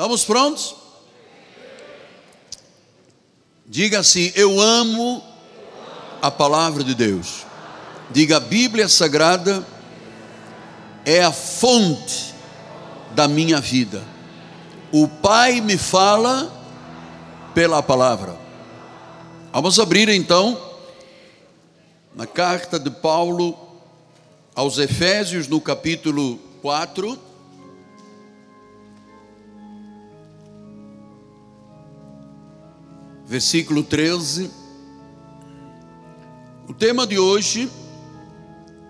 Estamos prontos? Diga assim: Eu amo a palavra de Deus. Diga: a Bíblia Sagrada é a fonte da minha vida. O Pai me fala pela palavra. Vamos abrir então na carta de Paulo aos Efésios, no capítulo 4. Versículo 13. O tema de hoje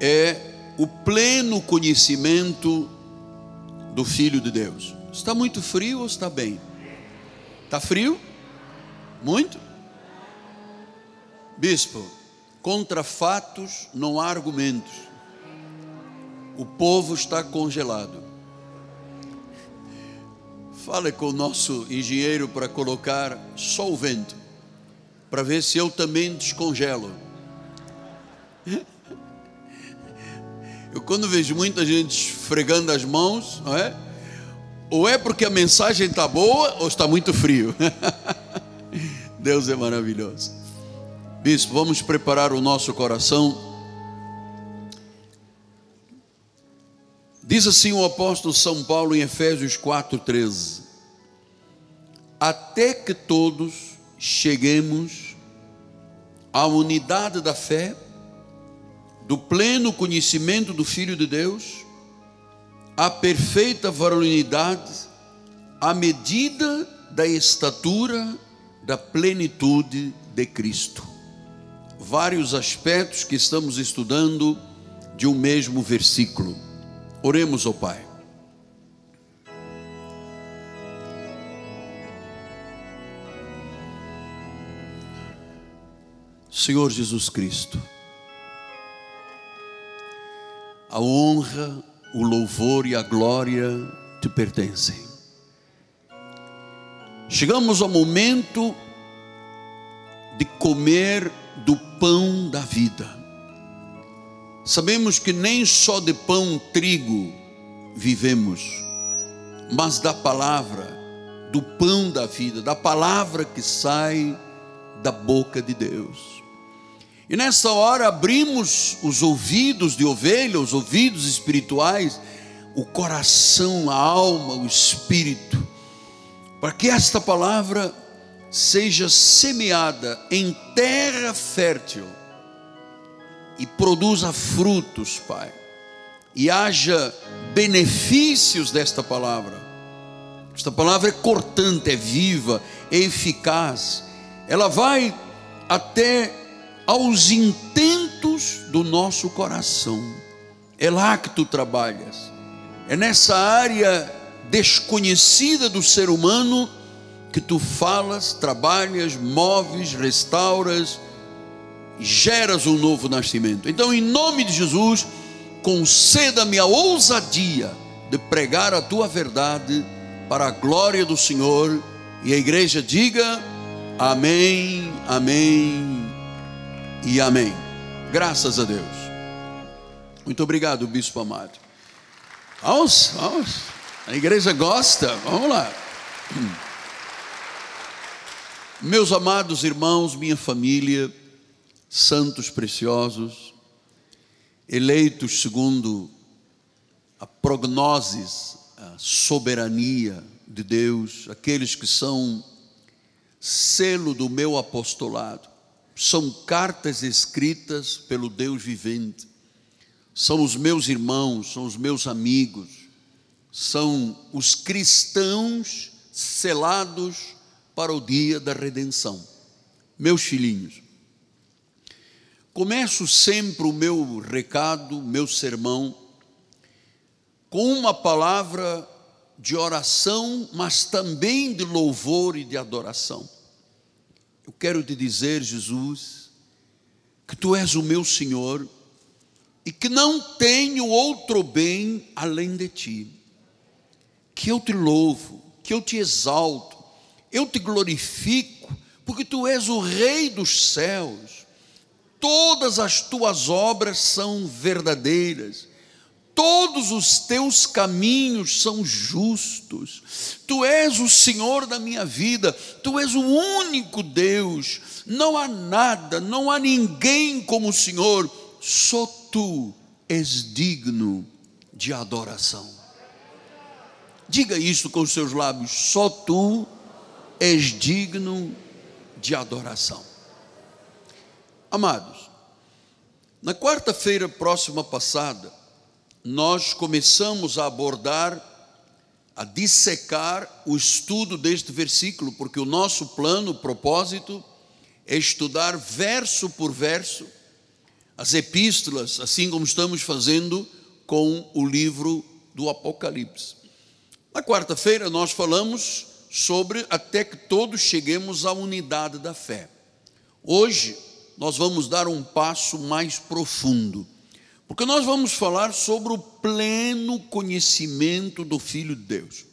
é o pleno conhecimento do Filho de Deus. Está muito frio ou está bem? Está frio? Muito? Bispo, contra fatos não há argumentos. O povo está congelado. Fale com o nosso engenheiro para colocar só o vento, para ver se eu também descongelo. Eu quando vejo muita gente esfregando as mãos, não é? Ou é porque a mensagem está boa ou está muito frio. Deus é maravilhoso. Bispo, vamos preparar o nosso coração. Diz assim o apóstolo São Paulo em Efésios 4,13: Até que todos cheguemos à unidade da fé do pleno conhecimento do Filho de Deus, à perfeita varonilidade, à medida da estatura da plenitude de Cristo. Vários aspectos que estamos estudando de um mesmo versículo. Oremos ao Pai. Senhor Jesus Cristo, a honra, o louvor e a glória te pertencem. Chegamos ao momento de comer do pão da vida. Sabemos que nem só de pão trigo vivemos, mas da palavra, do pão da vida, da palavra que sai da boca de Deus. E nessa hora abrimos os ouvidos de ovelha, os ouvidos espirituais, o coração, a alma, o espírito, para que esta palavra seja semeada em terra fértil e produza frutos, Pai, e haja benefícios desta palavra. Esta palavra é cortante, é viva, é eficaz, ela vai até aos intentos do nosso coração. É lá que tu trabalhas. É nessa área desconhecida do ser humano que tu falas, trabalhas, moves, restauras, geras um novo nascimento. Então, em nome de Jesus, conceda-me a ousadia de pregar a tua verdade para a glória do Senhor. E a igreja diga: Amém, Amém e amém. Graças a Deus. Muito obrigado, bispo amado. Vamos, vamos. A igreja gosta. Vamos lá. Meus amados irmãos, minha família, santos preciosos, eleitos segundo a prognoses, a soberania de Deus, aqueles que são selo do meu apostolado são cartas escritas pelo Deus vivente, são os meus irmãos, são os meus amigos, são os cristãos selados para o dia da redenção. Meus filhinhos, começo sempre o meu recado, meu sermão, com uma palavra de oração, mas também de louvor e de adoração. Eu quero te dizer, Jesus, que tu és o meu Senhor e que não tenho outro bem além de ti. Que eu te louvo, que eu te exalto, eu te glorifico, porque tu és o Rei dos céus. Todas as tuas obras são verdadeiras, todos os teus caminhos são justos, tu és o Senhor da minha vida, tu és o único Deus, não há nada, não há ninguém como o Senhor, só tu és digno de adoração. Diga isso com os seus lábios, só tu és digno de adoração. Amados, na quarta-feira próxima passada, nós começamos a abordar, a dissecar o estudo deste versículo, porque o nosso plano, o propósito, é estudar verso por verso as epístolas, assim como estamos fazendo com o livro do Apocalipse. Na quarta-feira nós falamos sobre até que todos cheguemos à unidade da fé. Hoje nós vamos dar um passo mais profundo porque nós vamos falar sobre o pleno conhecimento do Filho de Deus.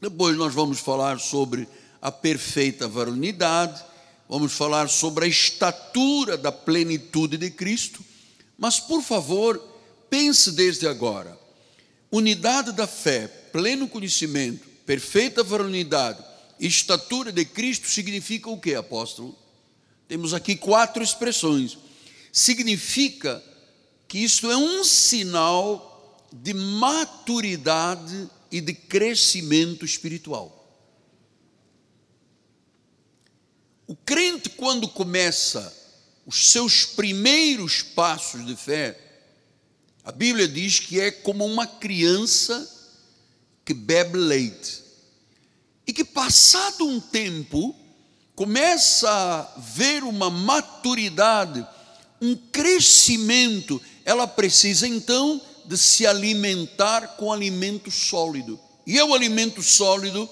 Depois nós vamos falar sobre a perfeita varonidade, vamos falar sobre a estatura da plenitude de Cristo. Mas, por favor, pense desde agora: unidade da fé, pleno conhecimento, perfeita varonidade, estatura de Cristo significa o que, apóstolo? Temos aqui quatro expressões. Significa que isto é um sinal de maturidade e de crescimento espiritual. O crente, quando começa os seus primeiros passos de fé, a Bíblia diz que é como uma criança que bebe leite. E que, passado um tempo, começa a ver uma maturidade, um crescimento ela precisa então de se alimentar com alimento sólido. E é o alimento sólido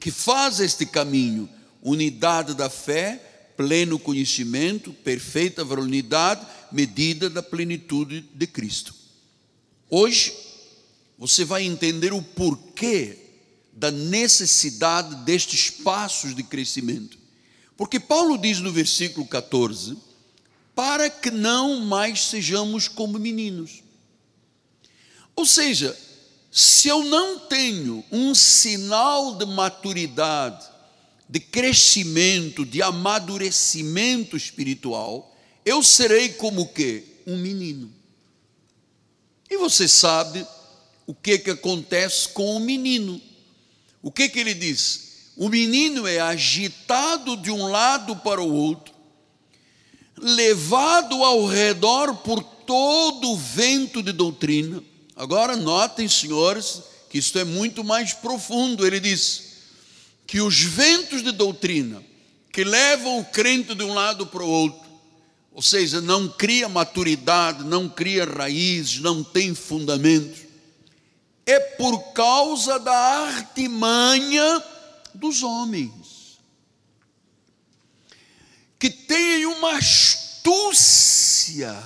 que faz este caminho: unidade da fé, pleno conhecimento, perfeita varonidade, medida da plenitude de Cristo. Hoje, você vai entender o porquê da necessidade destes passos de crescimento. Porque Paulo diz no versículo 14 para que não mais sejamos como meninos. Ou seja, se eu não tenho um sinal de maturidade, de crescimento, de amadurecimento espiritual, eu serei como que um menino. E você sabe o que que acontece com o menino? O que que ele diz? O menino é agitado de um lado para o outro levado ao redor por todo o vento de doutrina. Agora notem, senhores, que isto é muito mais profundo. Ele diz que os ventos de doutrina que levam o crente de um lado para o outro, ou seja, não cria maturidade, não cria raízes, não tem fundamentos, é por causa da artimanha dos homens que têm uma astúcia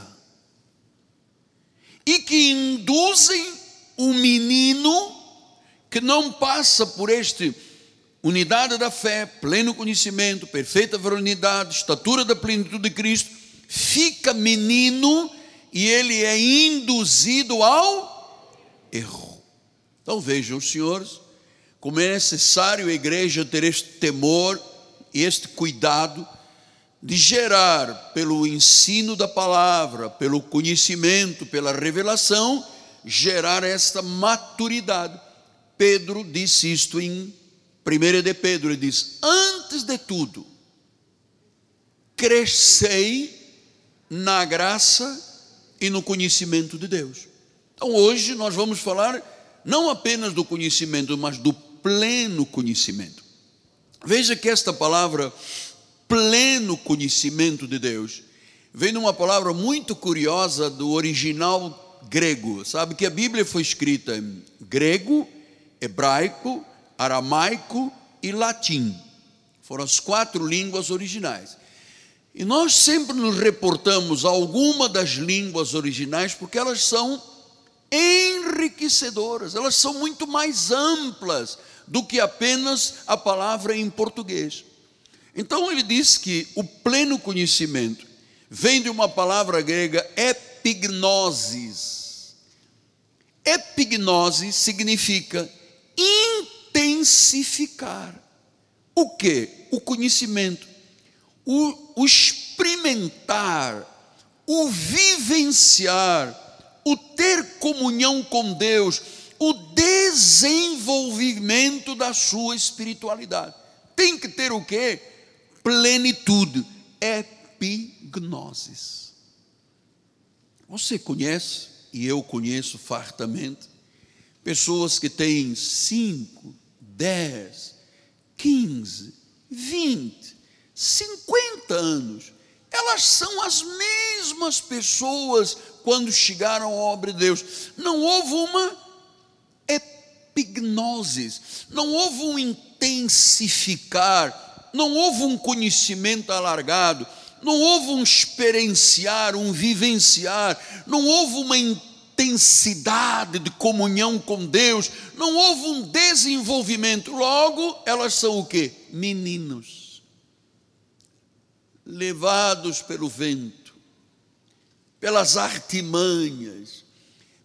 e que induzem o menino que não passa por este unidade da fé, pleno conhecimento, perfeita varonidade, estatura da plenitude de Cristo, fica menino e ele é induzido ao erro. Então vejam, senhores, como é necessário a igreja ter este temor e este cuidado de gerar, pelo ensino da palavra, pelo conhecimento, pela revelação, gerar esta maturidade. Pedro disse isto em 1 de Pedro, ele diz: Antes de tudo, crescei na graça e no conhecimento de Deus. Então hoje nós vamos falar não apenas do conhecimento, mas do pleno conhecimento. Veja que esta palavra pleno conhecimento de Deus. Vem numa palavra muito curiosa do original grego. Sabe que a Bíblia foi escrita em grego, hebraico, aramaico e latim. Foram as quatro línguas originais. E nós sempre nos reportamos a alguma das línguas originais porque elas são enriquecedoras, elas são muito mais amplas do que apenas a palavra em português. Então ele diz que o pleno conhecimento vem de uma palavra grega epignosis. Epignose significa intensificar. O que? O conhecimento, o, o experimentar, o vivenciar, ter comunhão com Deus, o desenvolvimento da sua espiritualidade. Tem que ter o que? Plenitude, epignosis. Você conhece, e eu conheço fartamente, pessoas que têm 5, 10, 15, 20, 50 anos, elas são as mesmas pessoas quando chegaram à obra de Deus. Não houve uma epignosis, não houve um intensificar, não houve um conhecimento alargado, não houve um experienciar, um vivenciar, não houve uma intensidade de comunhão com Deus, não houve um desenvolvimento. Logo, elas são o que? Meninos, levados pelo vento, pelas artimanhas,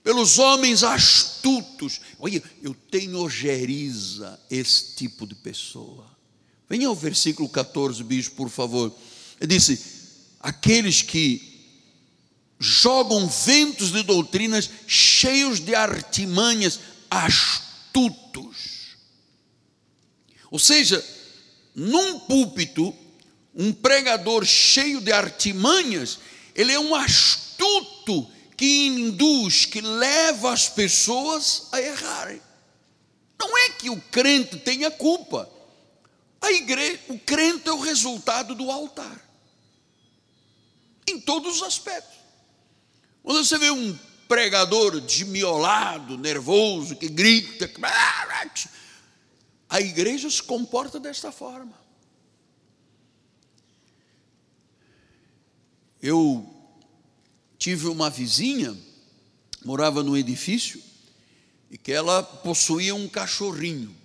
pelos homens astutos. Olha, eu tenho ojeriza esse tipo de pessoa. Venha ao versículo 14, bicho, por favor. Ele disse: aqueles que jogam ventos de doutrinas cheios de artimanhas, astutos. Ou seja, num púlpito, um pregador cheio de artimanhas, ele é um astuto que induz, que leva as pessoas a errarem. Não é que o crente tenha culpa. A igreja, o crente é o resultado do altar. Em todos os aspectos. Quando você vê um pregador desmiolado, nervoso, que grita, a igreja se comporta desta forma. Eu tive uma vizinha, morava num edifício, e que ela possuía um cachorrinho.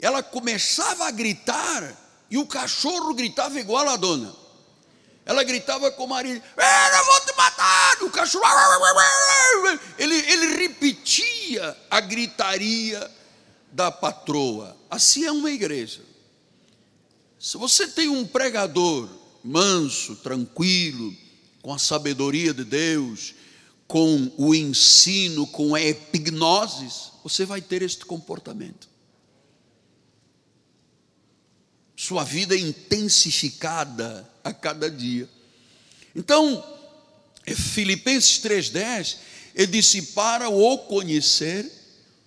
Ela começava a gritar, e o cachorro gritava igual a dona. Ela gritava com o marido: Eu vou te matar! O cachorro. Ele, ele repetia a gritaria da patroa. Assim é uma igreja. Se você tem um pregador manso, tranquilo, com a sabedoria de Deus, com o ensino, com a epignosis, você vai ter este comportamento. Sua vida é intensificada a cada dia. Então, Filipenses 3,10, ele disse: para o conhecer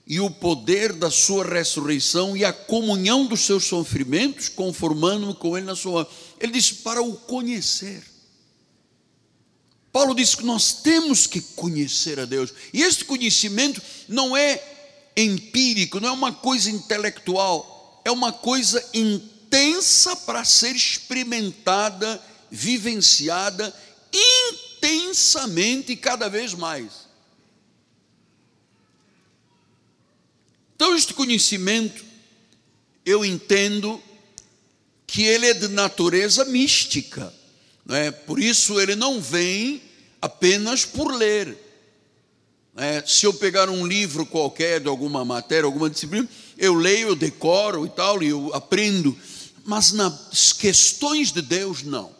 e o poder da sua ressurreição e a comunhão dos seus sofrimentos, conformando-me com ele na sua. Ele disse: para o conhecer. Paulo diz que nós temos que conhecer a Deus. E este conhecimento não é empírico, não é uma coisa intelectual, é uma coisa intensa para ser experimentada, vivenciada intensamente e cada vez mais. Então, este conhecimento, eu entendo que ele é de natureza mística. Não é? Por isso, ele não vem apenas por ler. É, se eu pegar um livro qualquer de alguma matéria, alguma disciplina, eu leio, eu decoro e tal, e eu aprendo, mas nas questões de Deus, não.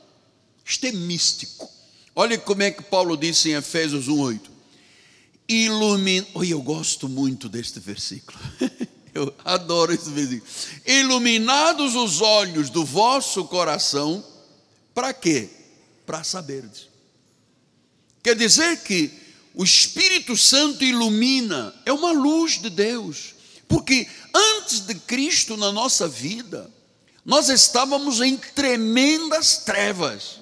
Isto é místico. Olha como é que Paulo disse em Efésios 1,8: Ilumina. Oi, eu gosto muito deste versículo. eu adoro esse versículo. Iluminados os olhos do vosso coração, para quê? Para saberdes Quer dizer que o Espírito Santo ilumina, é uma luz de Deus, porque antes de Cristo na nossa vida, nós estávamos em tremendas trevas.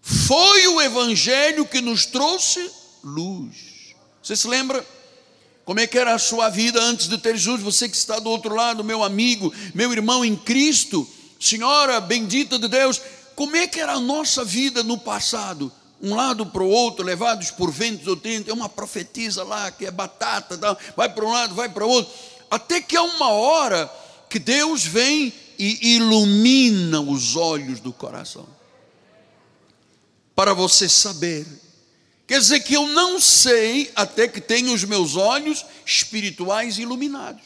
Foi o Evangelho que nos trouxe luz. Você se lembra? Como é que era a sua vida antes de ter Jesus? Você que está do outro lado, meu amigo, meu irmão em Cristo, Senhora bendita de Deus, como é que era a nossa vida no passado? Um lado para o outro, levados por ventos ou tentos, é uma profetisa lá que é batata, vai para um lado, vai para o outro, até que há uma hora que Deus vem e ilumina os olhos do coração, para você saber Quer dizer que eu não sei até que tenho os meus olhos espirituais iluminados.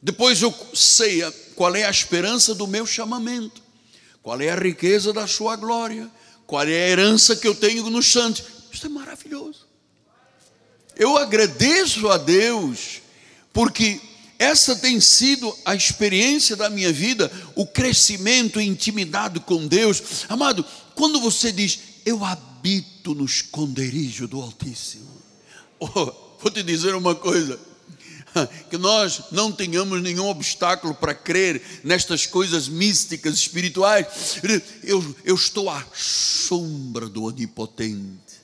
Depois eu sei qual é a esperança do meu chamamento, qual é a riqueza da sua glória, qual é a herança que eu tenho nos santos. Isso é maravilhoso. Eu agradeço a Deus, porque essa tem sido a experiência da minha vida, o crescimento intimidade com Deus. Amado, quando você diz, eu habito no esconderijo do Altíssimo. Oh, vou te dizer uma coisa. Que nós não tenhamos nenhum obstáculo para crer nestas coisas místicas, espirituais. Eu, eu estou à sombra do Onipotente.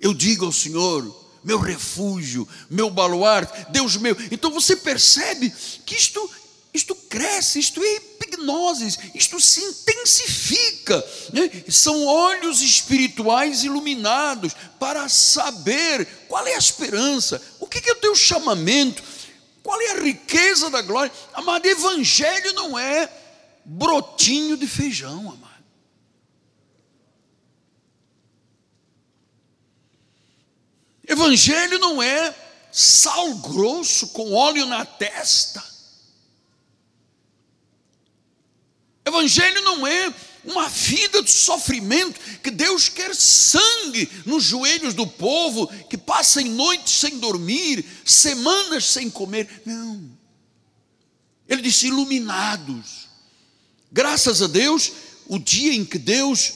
Eu digo ao Senhor, meu refúgio, meu baluarte, Deus meu. Então você percebe que isto, isto cresce, isto é hipnose, isto se intensifica. Né? São olhos espirituais iluminados para saber qual é a esperança, o que é o teu chamamento, qual é a riqueza da glória. Amado, evangelho não é brotinho de feijão, amado. Evangelho não é sal grosso com óleo na testa. Evangelho não é uma vida de sofrimento, que Deus quer sangue nos joelhos do povo, que passem noites sem dormir, semanas sem comer. Não. Ele disse: iluminados. Graças a Deus, o dia em que Deus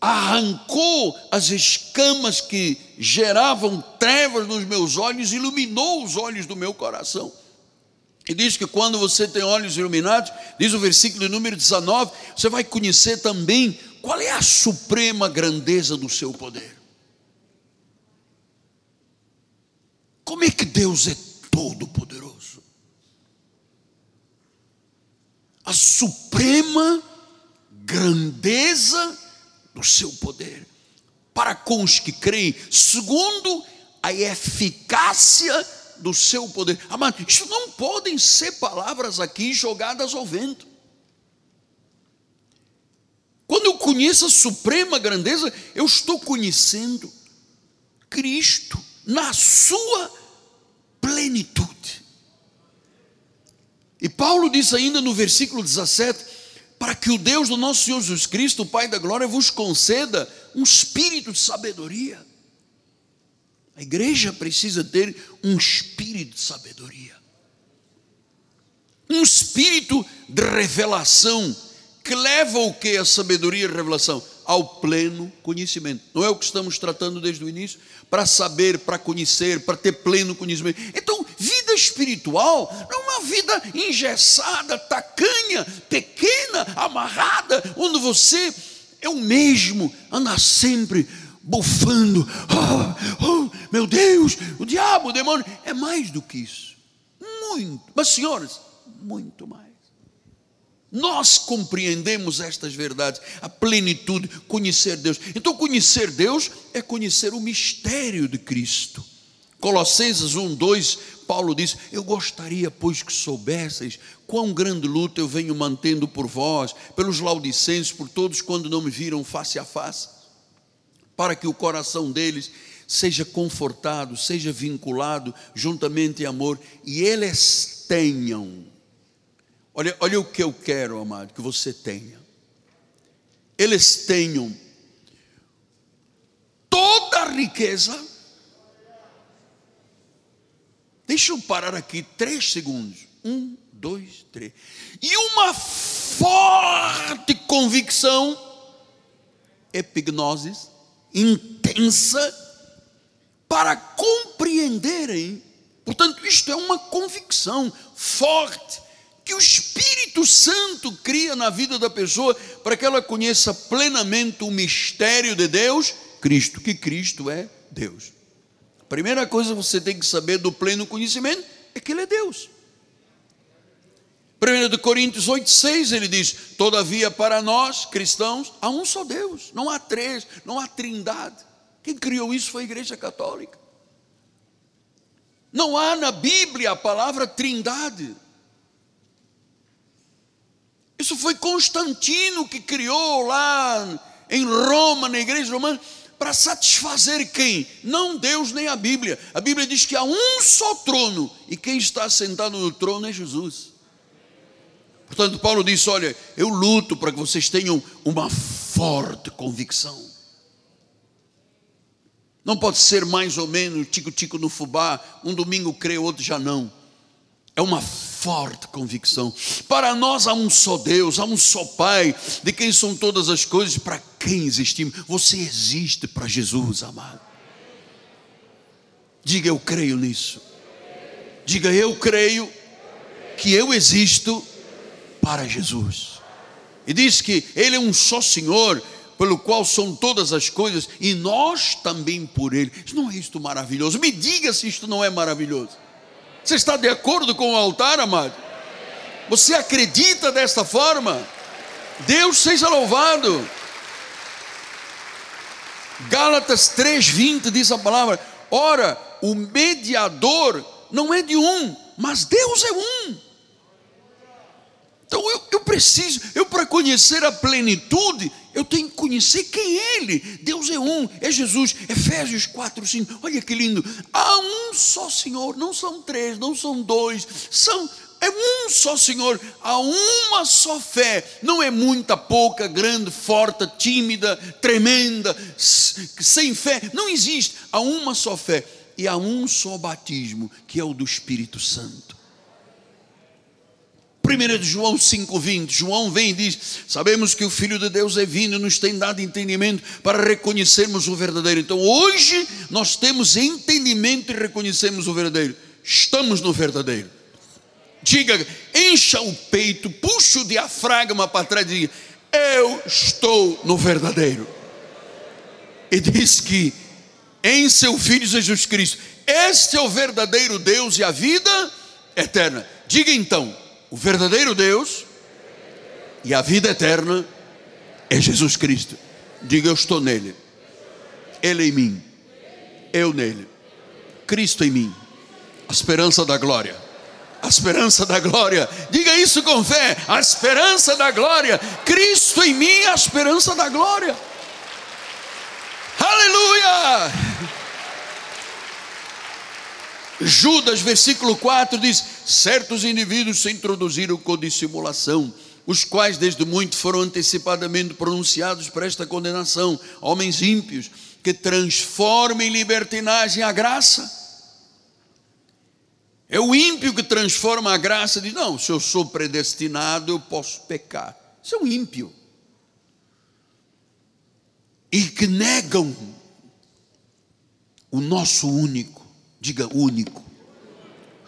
arrancou as escamas que geravam trevas nos meus olhos, iluminou os olhos do meu coração. E diz que quando você tem olhos iluminados, diz o versículo número 19, você vai conhecer também qual é a suprema grandeza do seu poder. Como é que Deus é todo poderoso? A suprema grandeza do seu poder para com os que creem, segundo a eficácia do seu poder. Amado, isso não podem ser palavras aqui jogadas ao vento. Quando eu conheço a suprema grandeza, eu estou conhecendo Cristo na sua plenitude. E Paulo diz ainda no versículo 17: para que o Deus do nosso Senhor Jesus Cristo, o Pai da glória, vos conceda um espírito de sabedoria. A igreja precisa ter um espírito de sabedoria, um espírito de revelação, que leva o que? A sabedoria e a revelação? Ao pleno conhecimento. Não é o que estamos tratando desde o início? Para saber, para conhecer, para ter pleno conhecimento. Então, vida espiritual não é uma vida engessada, tacanha, pequena, amarrada, onde você é o mesmo, anda sempre bufando. Oh, oh, meu Deus, o diabo, o demônio. É mais do que isso. Muito. Mas, senhoras, muito mais. Nós compreendemos estas verdades, a plenitude, conhecer Deus. Então, conhecer Deus é conhecer o mistério de Cristo. Colossenses 1, 2, Paulo diz: Eu gostaria, pois, que soubesseis quão grande luta eu venho mantendo por vós, pelos laudicenses, por todos quando não me viram face a face, para que o coração deles seja confortado, seja vinculado juntamente em amor, e eles tenham. Olha, olha o que eu quero, amado, que você tenha. Eles tenham toda a riqueza Deixa eu parar aqui três segundos. Um, dois, três. E uma forte convicção, epignosis, intensa, para compreenderem. Portanto, isto é uma convicção forte que o Espírito Santo cria na vida da pessoa para que ela conheça plenamente o mistério de Deus, Cristo, que Cristo é Deus. Primeira coisa que você tem que saber do pleno conhecimento é que Ele é Deus. 1 Coríntios 8, 6 ele diz: Todavia para nós cristãos há um só Deus, não há três, não há trindade. Quem criou isso foi a Igreja Católica. Não há na Bíblia a palavra trindade. Isso foi Constantino que criou lá em Roma, na igreja romana. para satisfazer quem? Não Deus nem a Bíblia. A Bíblia diz que há um só trono e quem está sentado no trono é Jesus. Portanto, Paulo disse: Olha, eu luto para que vocês tenham uma forte convicção. Não pode ser mais ou menos tico-tico no fubá, um domingo crê, outro já não. É uma forte convicção. Para nós há um só Deus, há um só Pai, de quem são todas as coisas, para quem existimos. Você existe para Jesus, amado. Diga eu creio nisso. Diga eu creio que eu existo para Jesus. E diz que Ele é um só Senhor, pelo qual são todas as coisas, e nós também por Ele. Não é isto maravilhoso? Me diga se isto não é maravilhoso. Você está de acordo com o altar, amado? Você acredita desta forma? Deus seja louvado. Gálatas 3,20 diz a palavra: Ora, o mediador não é de um, mas Deus é um. Então eu, eu preciso, eu para conhecer a plenitude, eu tenho que conhecer quem é Ele. Deus é um, é Jesus. Efésios 4, 5. Olha que lindo. Há um só Senhor, não são três, não são dois, são. É um só Senhor, há uma só fé, não é muita, pouca, grande, forte, tímida, tremenda, sem fé, não existe, há uma só fé e há um só batismo, que é o do Espírito Santo. 1 João 5,20, João vem e diz: Sabemos que o Filho de Deus é vindo e nos tem dado entendimento para reconhecermos o verdadeiro. Então hoje nós temos entendimento e reconhecemos o verdadeiro. Estamos no verdadeiro. Diga, encha o peito, puxa o diafragma para trás e diga: Eu estou no verdadeiro. E diz que em seu Filho Jesus Cristo, este é o verdadeiro Deus e a vida eterna. Diga então, o verdadeiro Deus e a vida eterna é Jesus Cristo. Diga eu estou nele. Ele em mim. Eu nele. Cristo em mim. A esperança da glória. A esperança da glória. Diga isso com fé. A esperança da glória. Cristo em mim, a esperança da glória. Aleluia! Judas, versículo 4 diz: certos indivíduos se introduziram com dissimulação, os quais desde muito foram antecipadamente pronunciados para esta condenação, homens ímpios que transformam em libertinagem a graça. É o ímpio que transforma a graça, diz: não, se eu sou predestinado, eu posso pecar. Isso é um ímpio. E que negam o nosso único Diga único,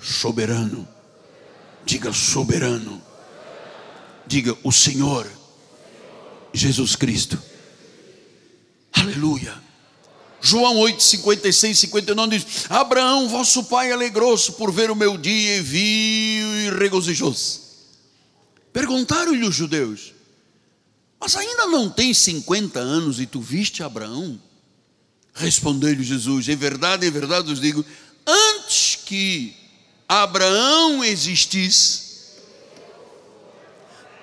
soberano. Diga soberano. Diga o Senhor, Jesus Cristo. Aleluia. João 8, 56, 59 diz: Abraão, vosso pai, alegrou-se por ver o meu dia e viu e regozijou-se. Perguntaram-lhe os judeus: Mas ainda não tens 50 anos e tu viste Abraão? Respondeu-lhe Jesus: Em verdade, em verdade os digo, antes que Abraão existisse,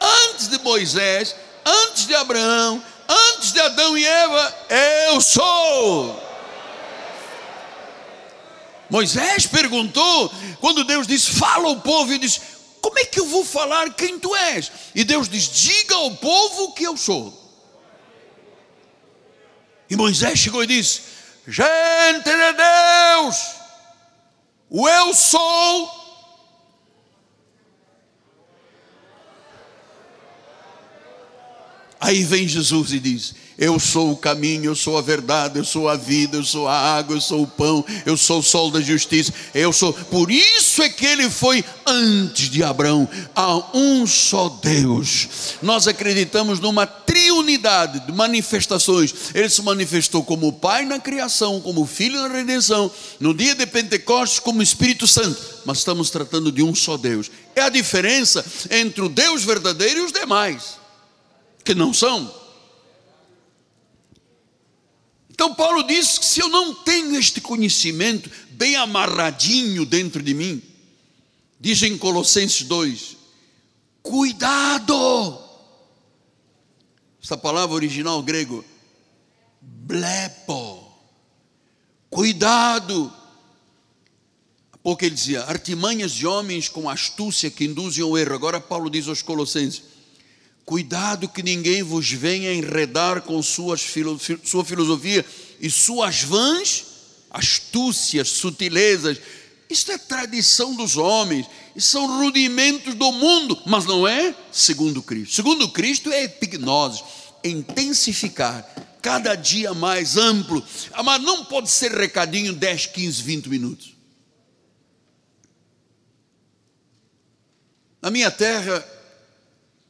antes de Moisés, antes de Abraão, antes de Adão e Eva, eu sou. Moisés perguntou, quando Deus disse: Fala ao povo, e disse: Como é que eu vou falar quem tu és? E Deus diz: Diga ao povo que eu sou. E Moisés chegou e disse: Gente de Deus, o eu sou. Aí vem Jesus e diz: eu sou o caminho, eu sou a verdade, eu sou a vida, eu sou a água, eu sou o pão, eu sou o sol da justiça, eu sou. Por isso é que ele foi antes de Abraão. Há um só Deus. Nós acreditamos numa triunidade de manifestações. Ele se manifestou como Pai na criação, como Filho na redenção, no dia de Pentecostes, como Espírito Santo. Mas estamos tratando de um só Deus. É a diferença entre o Deus verdadeiro e os demais, que não são. Então Paulo diz que se eu não tenho este conhecimento bem amarradinho dentro de mim, diz em Colossenses 2, cuidado. Essa palavra original grego, blepo. Cuidado. Porque ele dizia, artimanhas de homens com astúcia que induzem ao erro. Agora Paulo diz aos Colossenses: Cuidado que ninguém vos venha enredar com suas, sua filosofia e suas vãs astúcias, sutilezas. Isto é tradição dos homens, são rudimentos do mundo, mas não é segundo Cristo. Segundo Cristo é epignose, intensificar, cada dia mais amplo. Mas não pode ser recadinho 10, 15, 20 minutos. Na minha terra,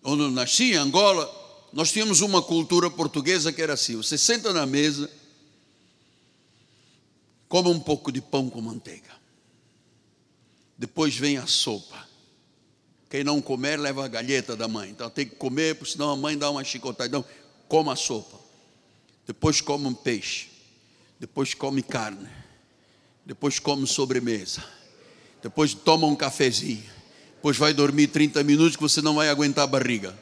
onde nasci, em Angola, nós tínhamos uma cultura portuguesa que era assim: você senta na mesa, come um pouco de pão com manteiga, depois vem a sopa. Quem não comer, leva a galheta da mãe. Então tem que comer, porque senão a mãe dá uma chicotada. Então, coma a sopa. Depois come um peixe. Depois come carne. Depois come sobremesa. Depois toma um cafezinho pois vai dormir 30 minutos que você não vai aguentar a barriga.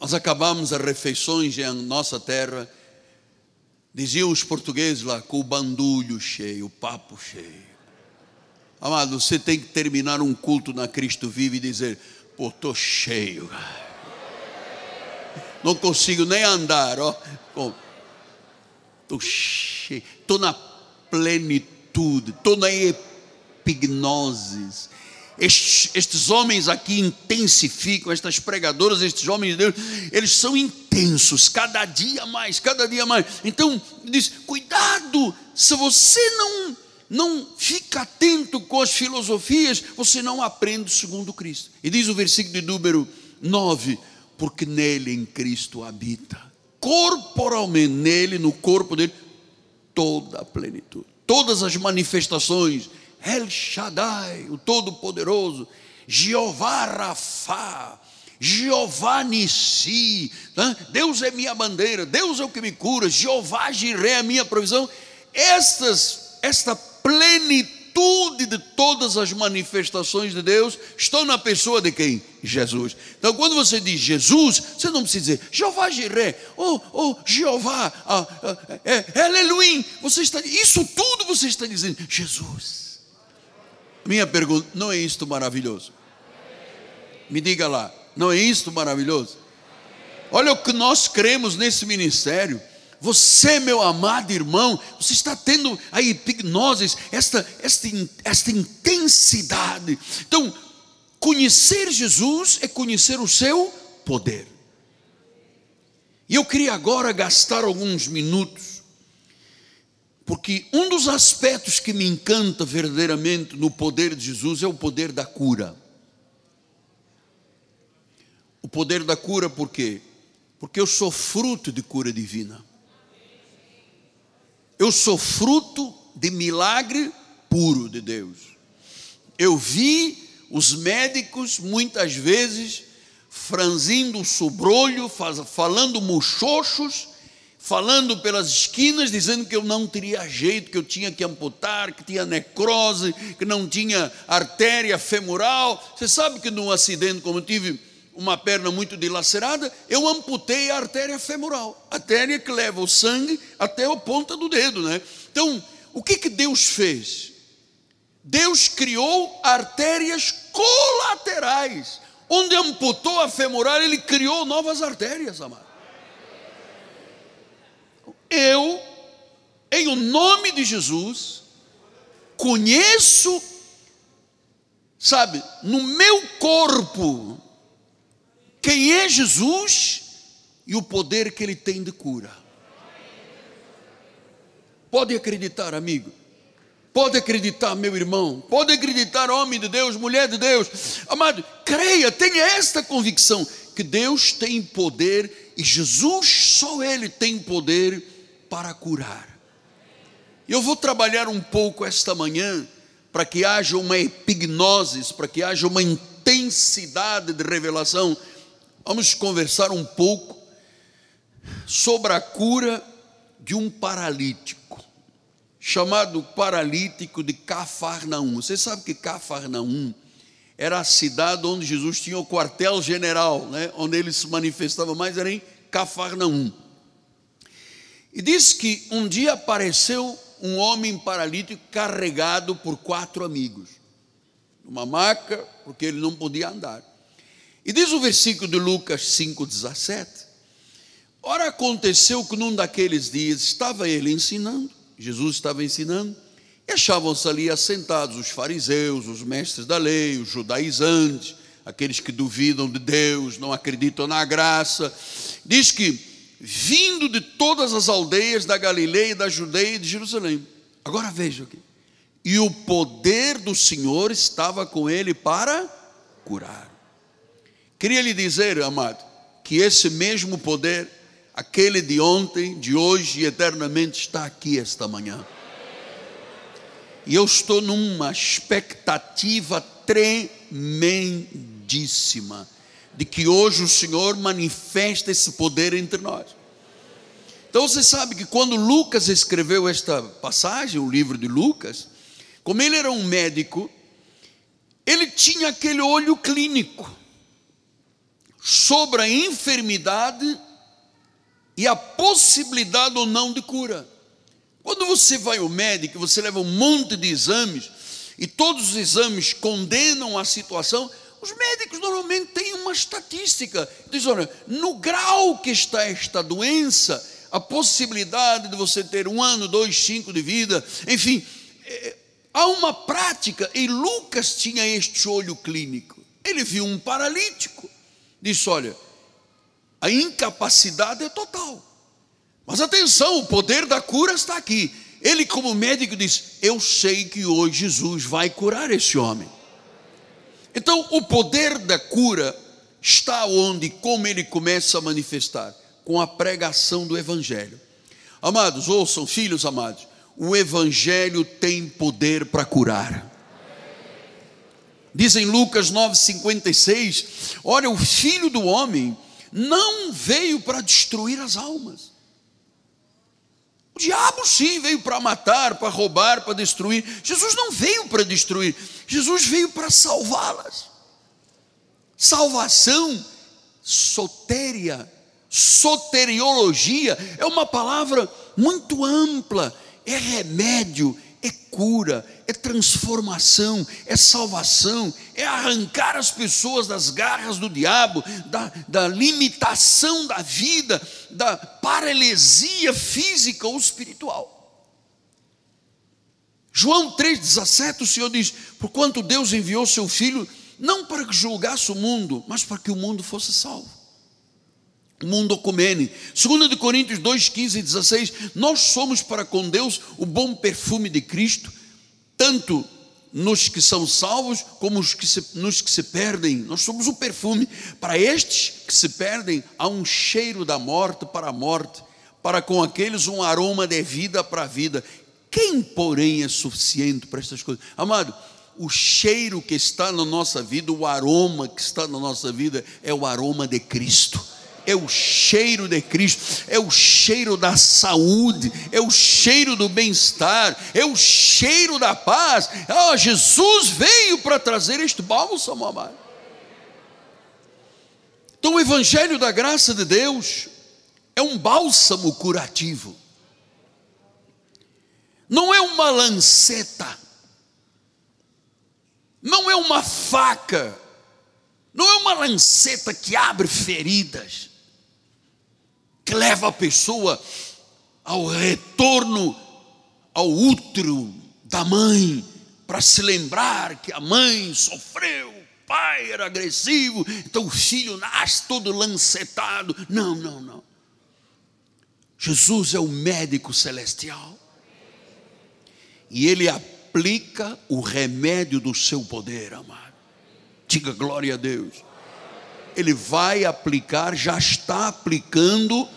Nós acabamos as refeições em nossa terra, diziam os portugueses lá, com o bandulho cheio, o papo cheio. Amado, você tem que terminar um culto na Cristo Vive e dizer: pô, estou cheio. Não consigo nem andar, ó. Estou cheio, estou na plenitude, estou na epignoses. Estes, estes, homens aqui intensificam, estas pregadoras, estes homens de Deus, eles são intensos, cada dia mais, cada dia mais. Então, diz: cuidado, se você não, não fica atento com as filosofias, você não aprende segundo Cristo. E diz o versículo de número 9: porque nele em Cristo habita, corporalmente, nele, no corpo dele, toda a plenitude, todas as manifestações El Shaddai, o Todo-Poderoso, Jeová Rafá, Jeová Nissi, né? Deus é minha bandeira, Deus é o que me cura, Jeová Jiré é minha provisão. Estas, esta plenitude de todas as manifestações de Deus estão na pessoa de quem? Jesus. Então, quando você diz Jesus, você não precisa dizer Jeová Jiré, ou oh, oh, Jeová, ah, ah, é, é, Você está, isso tudo você está dizendo, Jesus. Minha pergunta: não é isto maravilhoso? Me diga lá, não é isto maravilhoso? Olha o que nós cremos nesse ministério. Você, meu amado irmão, você está tendo a hipnose, esta, esta, esta intensidade. Então, conhecer Jesus é conhecer o seu poder. E eu queria agora gastar alguns minutos porque um dos aspectos que me encanta verdadeiramente no poder de Jesus é o poder da cura. O poder da cura, por quê? Porque eu sou fruto de cura divina. Eu sou fruto de milagre puro de Deus. Eu vi os médicos muitas vezes franzindo o sobrolho, falando muxoxos, falando pelas esquinas, dizendo que eu não teria jeito, que eu tinha que amputar, que tinha necrose, que não tinha artéria femoral. Você sabe que num acidente, como eu tive uma perna muito dilacerada, eu amputei a artéria femoral, a artéria que leva o sangue até a ponta do dedo, né? Então, o que que Deus fez? Deus criou artérias colaterais. Onde amputou a femoral, ele criou novas artérias, amado eu, em o nome de Jesus, conheço, sabe, no meu corpo, quem é Jesus e o poder que ele tem de cura. Pode acreditar, amigo. Pode acreditar, meu irmão. Pode acreditar, homem de Deus, mulher de Deus. Amado, creia, tenha esta convicção que Deus tem poder e Jesus, só Ele tem poder para curar. Eu vou trabalhar um pouco esta manhã para que haja uma epignose, para que haja uma intensidade de revelação. Vamos conversar um pouco sobre a cura de um paralítico, chamado paralítico de Cafarnaum. Você sabe que Cafarnaum era a cidade onde Jesus tinha o quartel-general, né? onde ele se manifestava mais, era em Cafarnaum. E diz que um dia apareceu um homem paralítico carregado por quatro amigos, numa maca, porque ele não podia andar. E diz o versículo de Lucas 5,17: Ora, aconteceu que num daqueles dias estava ele ensinando, Jesus estava ensinando, e achavam-se ali assentados os fariseus, os mestres da lei, os judaizantes, aqueles que duvidam de Deus, não acreditam na graça. Diz que vindo de todas as aldeias da Galileia, da Judeia e de Jerusalém. Agora veja aqui. E o poder do Senhor estava com ele para curar. Queria lhe dizer, amado, que esse mesmo poder, aquele de ontem, de hoje e eternamente, está aqui esta manhã. E eu estou numa expectativa tremendíssima de que hoje o Senhor manifesta esse poder entre nós. Então você sabe que quando Lucas escreveu esta passagem, o livro de Lucas, como ele era um médico, ele tinha aquele olho clínico sobre a enfermidade e a possibilidade ou não de cura. Quando você vai ao médico, você leva um monte de exames e todos os exames condenam a situação, os médicos normalmente têm uma estatística, diz, olha, no grau que está esta doença, a possibilidade de você ter um ano, dois, cinco de vida, enfim, é, há uma prática, e Lucas tinha este olho clínico. Ele viu um paralítico, disse: Olha, a incapacidade é total, mas atenção, o poder da cura está aqui. Ele, como médico, disse: Eu sei que hoje Jesus vai curar esse homem. Então, o poder da cura está onde, como ele começa a manifestar? Com a pregação do Evangelho. Amados, ouçam, filhos amados, o Evangelho tem poder para curar. Diz em Lucas 9,56: Olha, o filho do homem não veio para destruir as almas. Diabo sim veio para matar, para roubar, para destruir. Jesus não veio para destruir, Jesus veio para salvá-las. Salvação, sotéria, soteriologia, é uma palavra muito ampla, é remédio, é cura, é transformação, é salvação, é arrancar as pessoas das garras do diabo, da, da limitação da vida, da paralisia física ou espiritual. João 3,17, o Senhor diz: Porquanto Deus enviou seu Filho, não para que julgasse o mundo, mas para que o mundo fosse salvo mundo comene. 2 Coríntios 2, 15 e 16, nós somos para com Deus o bom perfume de Cristo, tanto nos que são salvos, como nos que, se, nos que se perdem. Nós somos o perfume. Para estes que se perdem, há um cheiro da morte para a morte, para com aqueles um aroma de vida para a vida. Quem, porém, é suficiente para estas coisas? Amado, o cheiro que está na nossa vida, o aroma que está na nossa vida, é o aroma de Cristo é o cheiro de Cristo, é o cheiro da saúde, é o cheiro do bem-estar, é o cheiro da paz. Oh, Jesus veio para trazer este bálsamo, amado. Então, o Evangelho da graça de Deus é um bálsamo curativo, não é uma lanceta, não é uma faca, não é uma lanceta que abre feridas que leva a pessoa ao retorno ao útero da mãe, para se lembrar que a mãe sofreu, o pai era agressivo, então o filho nasce todo lancetado. Não, não, não. Jesus é o médico celestial. E ele aplica o remédio do seu poder, amado. Diga glória a Deus ele vai aplicar, já está aplicando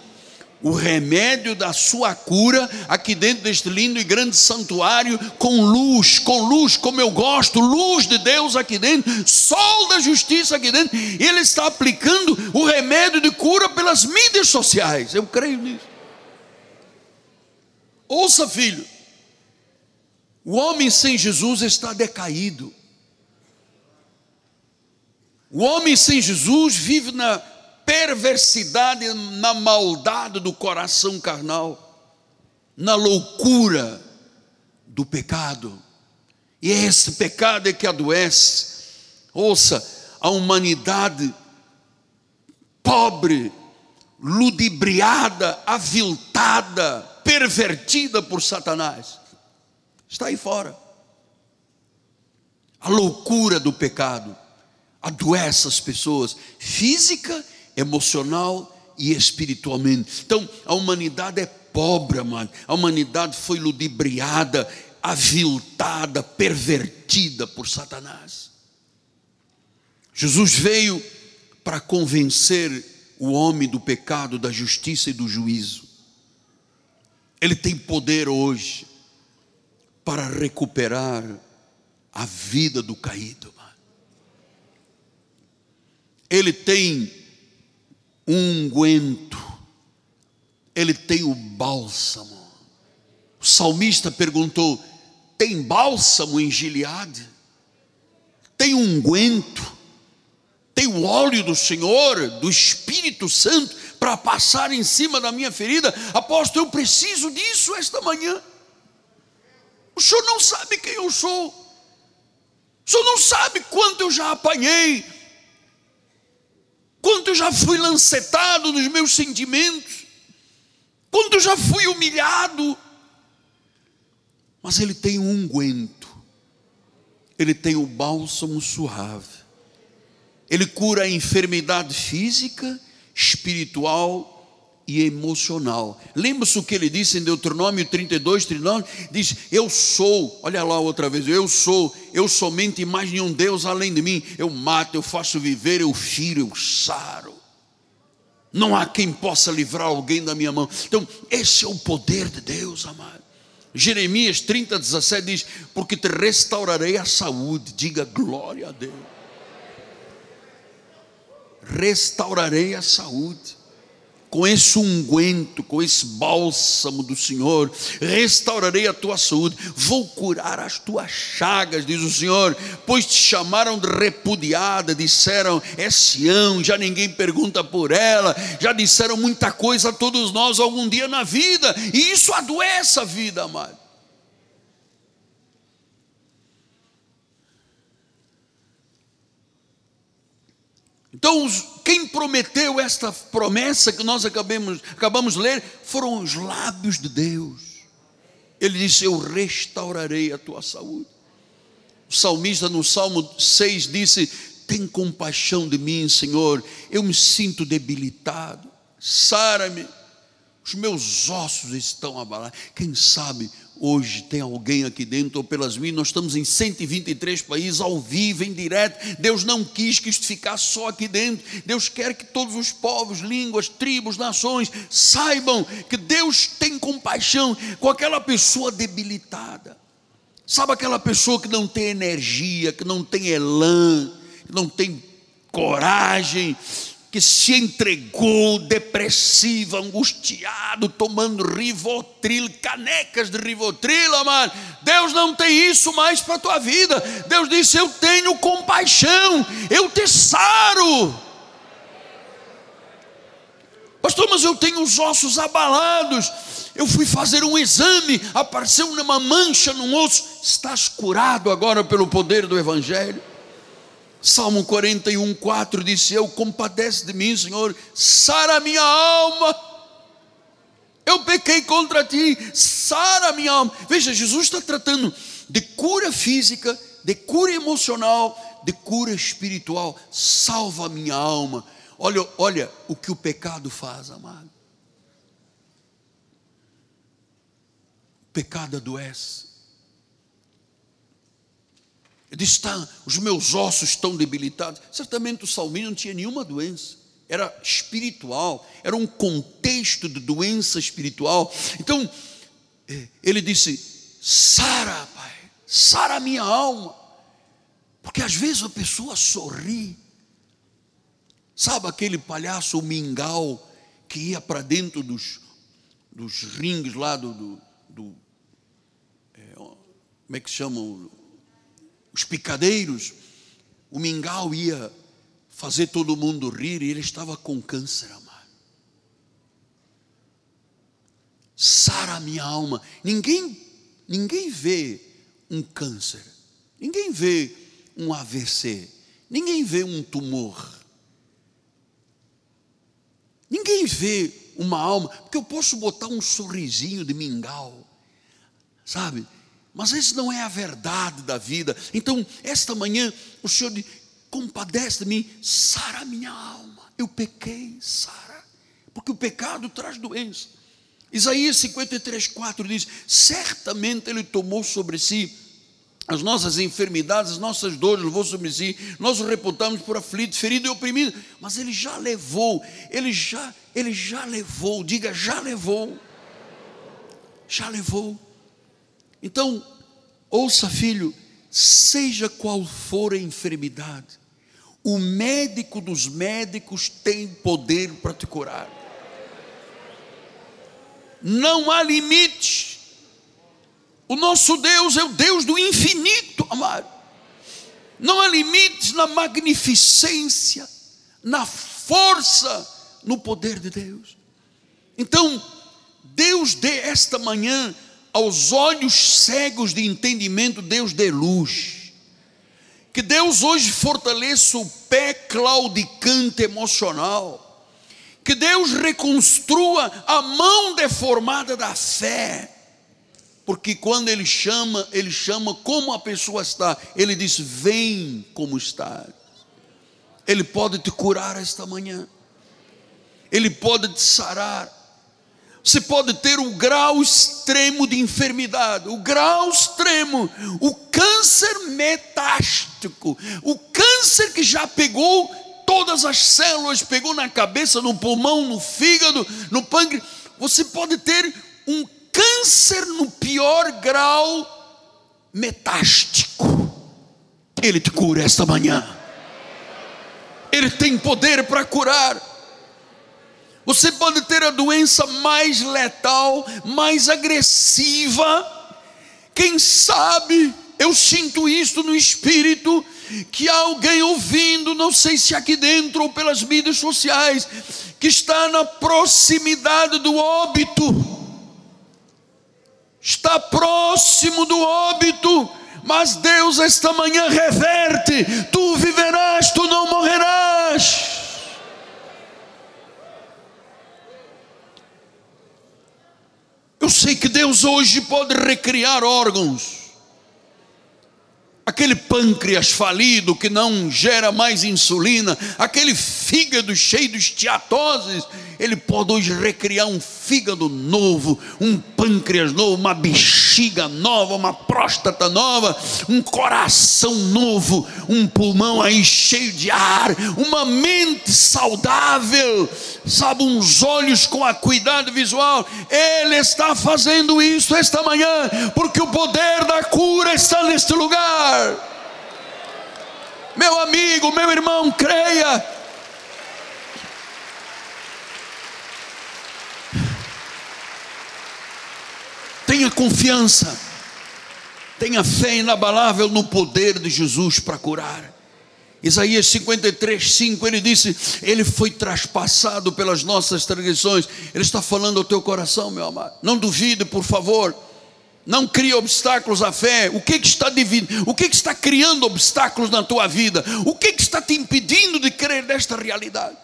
o remédio da sua cura aqui dentro deste lindo e grande santuário, com luz, com luz, como eu gosto, luz de Deus aqui dentro, sol da justiça aqui dentro, e Ele está aplicando o remédio de cura pelas mídias sociais, eu creio nisso. Ouça, filho, o homem sem Jesus está decaído. O homem sem Jesus vive na perversidade, na maldade do coração carnal. na loucura do pecado. E esse pecado é que adoece. Ouça, a humanidade pobre, ludibriada, aviltada, pervertida por Satanás, está aí fora. A loucura do pecado adoece as pessoas, física, emocional e espiritualmente. Então, a humanidade é pobre, amado. A humanidade foi ludibriada, aviltada, pervertida por Satanás. Jesus veio para convencer o homem do pecado, da justiça e do juízo. Ele tem poder hoje para recuperar a vida do caído. Ele tem um unguento, ele tem o bálsamo. O salmista perguntou: tem bálsamo em Gileade? Tem unguento? Tem o óleo do Senhor, do Espírito Santo, para passar em cima da minha ferida? Apóstolo, eu preciso disso esta manhã. O senhor não sabe quem eu sou. O senhor não sabe quanto eu já apanhei, quanto eu já fui lancetado nos meus sentimentos, quanto eu já fui humilhado. Mas ele tem um unguento, ele tem o bálsamo suave, ele cura a enfermidade física, espiritual e emocional. Lembra-se o que ele disse em Deuteronômio 32, 39? Diz: Eu sou, olha lá outra vez, eu sou, eu somente mais nenhum Deus além de mim. Eu mato, eu faço viver, eu firo, eu saro. Não há quem possa livrar alguém da minha mão. Então, esse é o poder de Deus, amado. Jeremias 30, 17 diz: Porque te restaurarei a saúde. Diga glória a Deus. Restaurarei a saúde com esse unguento, com esse bálsamo do Senhor, restaurarei a tua saúde, vou curar as tuas chagas, diz o Senhor, pois te chamaram de repudiada, disseram, é Sião, já ninguém pergunta por ela, já disseram muita coisa a todos nós algum dia na vida, e isso adoece a vida, amado. Então, quem prometeu esta promessa que nós acabamos, acabamos de ler foram os lábios de Deus. Ele disse: Eu restaurarei a tua saúde. O salmista no Salmo 6 disse: Tem compaixão de mim, Senhor, eu me sinto debilitado, sara-me, os meus ossos estão abalados. Quem sabe Hoje tem alguém aqui dentro, ou pelas minhas, nós estamos em 123 países, ao vivo, em direto. Deus não quis que isto ficasse só aqui dentro. Deus quer que todos os povos, línguas, tribos, nações saibam que Deus tem compaixão com aquela pessoa debilitada. Sabe aquela pessoa que não tem energia, que não tem elan, que não tem coragem, que se entregou depressivo, angustiado, tomando rivotril, canecas de rivotril, amado. Deus não tem isso mais para a tua vida. Deus disse: Eu tenho compaixão, eu te saro. Pastor, mas eu tenho os ossos abalados. Eu fui fazer um exame, apareceu uma mancha no osso. Estás curado agora pelo poder do Evangelho. Salmo 41, 4 disse: Eu compadece de mim, Senhor, sara minha alma. Eu pequei contra ti, sara minha alma. Veja, Jesus está tratando de cura física, de cura emocional, de cura espiritual. Salva minha alma. Olha, olha o que o pecado faz, amado. O pecado adoece. Ele disse: tá, os meus ossos estão debilitados. Certamente o salmista não tinha nenhuma doença, era espiritual, era um contexto de doença espiritual. Então, eh, ele disse: Sara, Pai, sara minha alma. Porque às vezes a pessoa sorri. Sabe aquele palhaço, mingau, que ia para dentro dos, dos ringues lá do. do, do é, como é que chamam? Os picadeiros, o mingau ia fazer todo mundo rir e ele estava com câncer, amado. Sara minha alma. Ninguém, ninguém vê um câncer. Ninguém vê um AVC. Ninguém vê um tumor. Ninguém vê uma alma, porque eu posso botar um sorrisinho de mingau, sabe? Mas isso não é a verdade da vida. Então, esta manhã, o Senhor compadece de mim, sara minha alma. Eu pequei, sara, porque o pecado traz doença. Isaías 53, 4 diz: certamente Ele tomou sobre si as nossas enfermidades, as nossas dores, levou sobre si, nós o reputamos por aflito, ferido e oprimido, mas ele já levou, ele já, ele já levou, diga, já levou, já levou. Então, ouça, filho, seja qual for a enfermidade, o médico dos médicos tem poder para te curar. Não há limite o nosso Deus é o Deus do infinito, amado. Não há limites na magnificência, na força, no poder de Deus. Então, Deus dê esta manhã aos olhos cegos de entendimento, Deus dê luz. Que Deus hoje fortaleça o pé claudicante emocional. Que Deus reconstrua a mão deformada da fé porque quando ele chama, ele chama como a pessoa está. Ele diz: Vem como está. Ele pode te curar esta manhã. Ele pode te sarar. Você pode ter o grau extremo de enfermidade, o grau extremo, o câncer metástico, o câncer que já pegou todas as células, pegou na cabeça, no pulmão, no fígado, no pâncreas. Você pode ter um câncer no pior grau metástico. Ele te cura esta manhã. Ele tem poder para curar. Você pode ter a doença mais letal, mais agressiva. Quem sabe, eu sinto isso no espírito, que alguém ouvindo, não sei se aqui dentro ou pelas mídias sociais, que está na proximidade do óbito está próximo do óbito, mas Deus esta manhã reverte: tu viverás, tu não morrerás. Eu sei que Deus hoje pode recriar órgãos. Aquele pâncreas falido que não gera mais insulina, aquele fígado cheio de esteatoses, ele pode hoje recriar um fígado novo, um pâncreas novo, uma bexiga nova, uma próstata nova, um coração novo, um pulmão aí cheio de ar, uma mente saudável, sabe, uns olhos com acuidade visual. Ele está fazendo isso esta manhã, porque o poder da cura está neste lugar. Meu amigo, meu irmão, creia Tenha confiança, tenha fé inabalável no poder de Jesus para curar. Isaías 53, 5, ele disse: Ele foi traspassado pelas nossas transgressões. Ele está falando ao teu coração, meu amado. Não duvide, por favor. Não crie obstáculos à fé. O que, que está dividindo? O que, que está criando obstáculos na tua vida? O que, que está te impedindo de crer nesta realidade?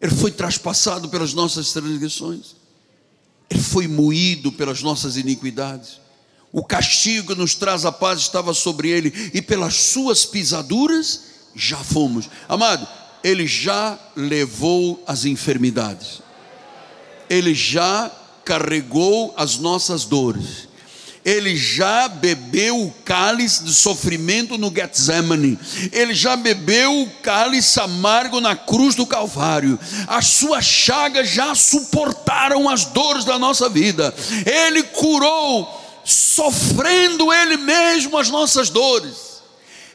Ele foi traspassado pelas nossas transgressões. Ele foi moído pelas nossas iniquidades. O castigo que nos traz a paz estava sobre ele, e pelas suas pisaduras já fomos. Amado, ele já levou as enfermidades, ele já carregou as nossas dores, ele já bebeu o cálice de sofrimento no Getsemane, ele já bebeu o cálice amargo na cruz do Calvário, as suas chagas já suportaram as dores da nossa vida, ele curou, sofrendo ele mesmo as nossas dores.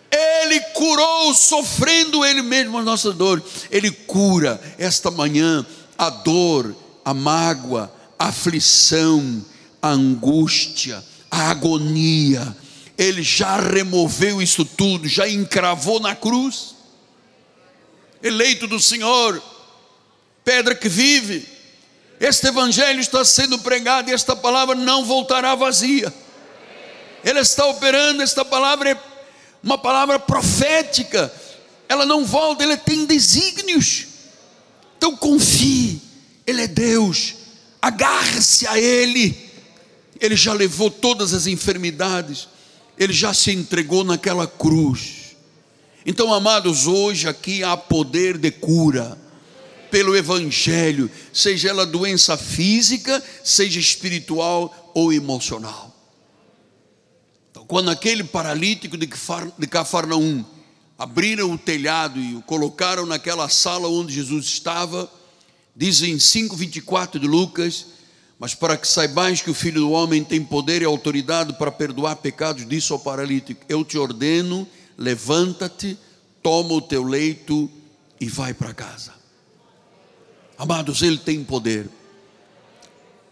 Ele curou, sofrendo Ele mesmo as nossas dores. Ele cura esta manhã a dor, a mágoa, a aflição, a angústia, a agonia, ele já removeu isso tudo, já encravou na cruz. Eleito do Senhor, pedra que vive, Este evangelho está sendo pregado e esta palavra não voltará vazia. Ela está operando, esta palavra é uma palavra profética. Ela não volta, ela tem desígnios. Então confie, Ele é Deus, agarre-se a Ele. Ele já levou todas as enfermidades, Ele já se entregou naquela cruz. Então, amados, hoje aqui há poder de cura pelo Evangelho, seja ela doença física, seja espiritual ou emocional. Então, quando aquele paralítico de Cafarnaum abriram o telhado e o colocaram naquela sala onde Jesus estava, diz em 5,24 de Lucas, mas para que saibais que o Filho do Homem tem poder e autoridade para perdoar pecados, disse ao paralítico: Eu te ordeno, levanta-te, toma o teu leito e vai para casa. Amados, Ele tem poder.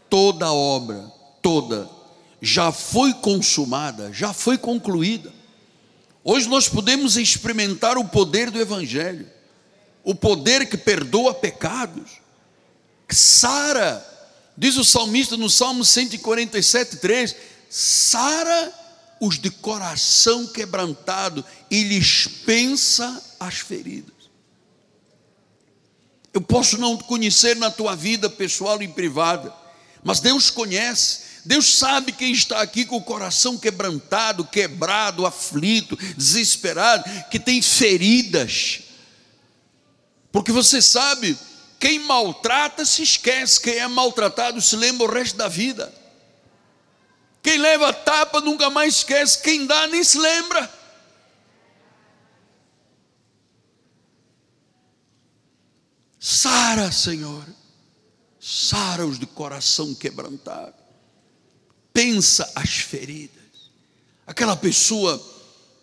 Toda obra, toda, já foi consumada, já foi concluída. Hoje nós podemos experimentar o poder do Evangelho, o poder que perdoa pecados, que sara, diz o salmista no Salmo 147, 3: sara os de coração quebrantado e lhes pensa as feridas. Eu posso não conhecer na tua vida pessoal e privada, mas Deus conhece. Deus sabe quem está aqui com o coração quebrantado, quebrado, aflito, desesperado, que tem feridas. Porque você sabe, quem maltrata se esquece, quem é maltratado se lembra o resto da vida. Quem leva tapa nunca mais esquece, quem dá nem se lembra. Sara, Senhor, sara-os de coração quebrantado. Pensa as feridas. Aquela pessoa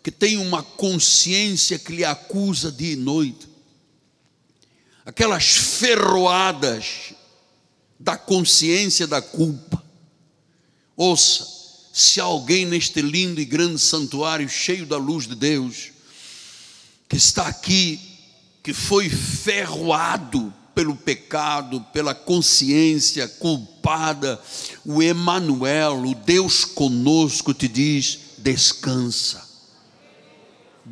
que tem uma consciência que lhe acusa dia e noite. Aquelas ferroadas da consciência da culpa. Ouça, se alguém neste lindo e grande santuário cheio da luz de Deus, que está aqui que foi ferroado pelo pecado, pela consciência culpada, o Emanuel, o Deus conosco te diz: descansa.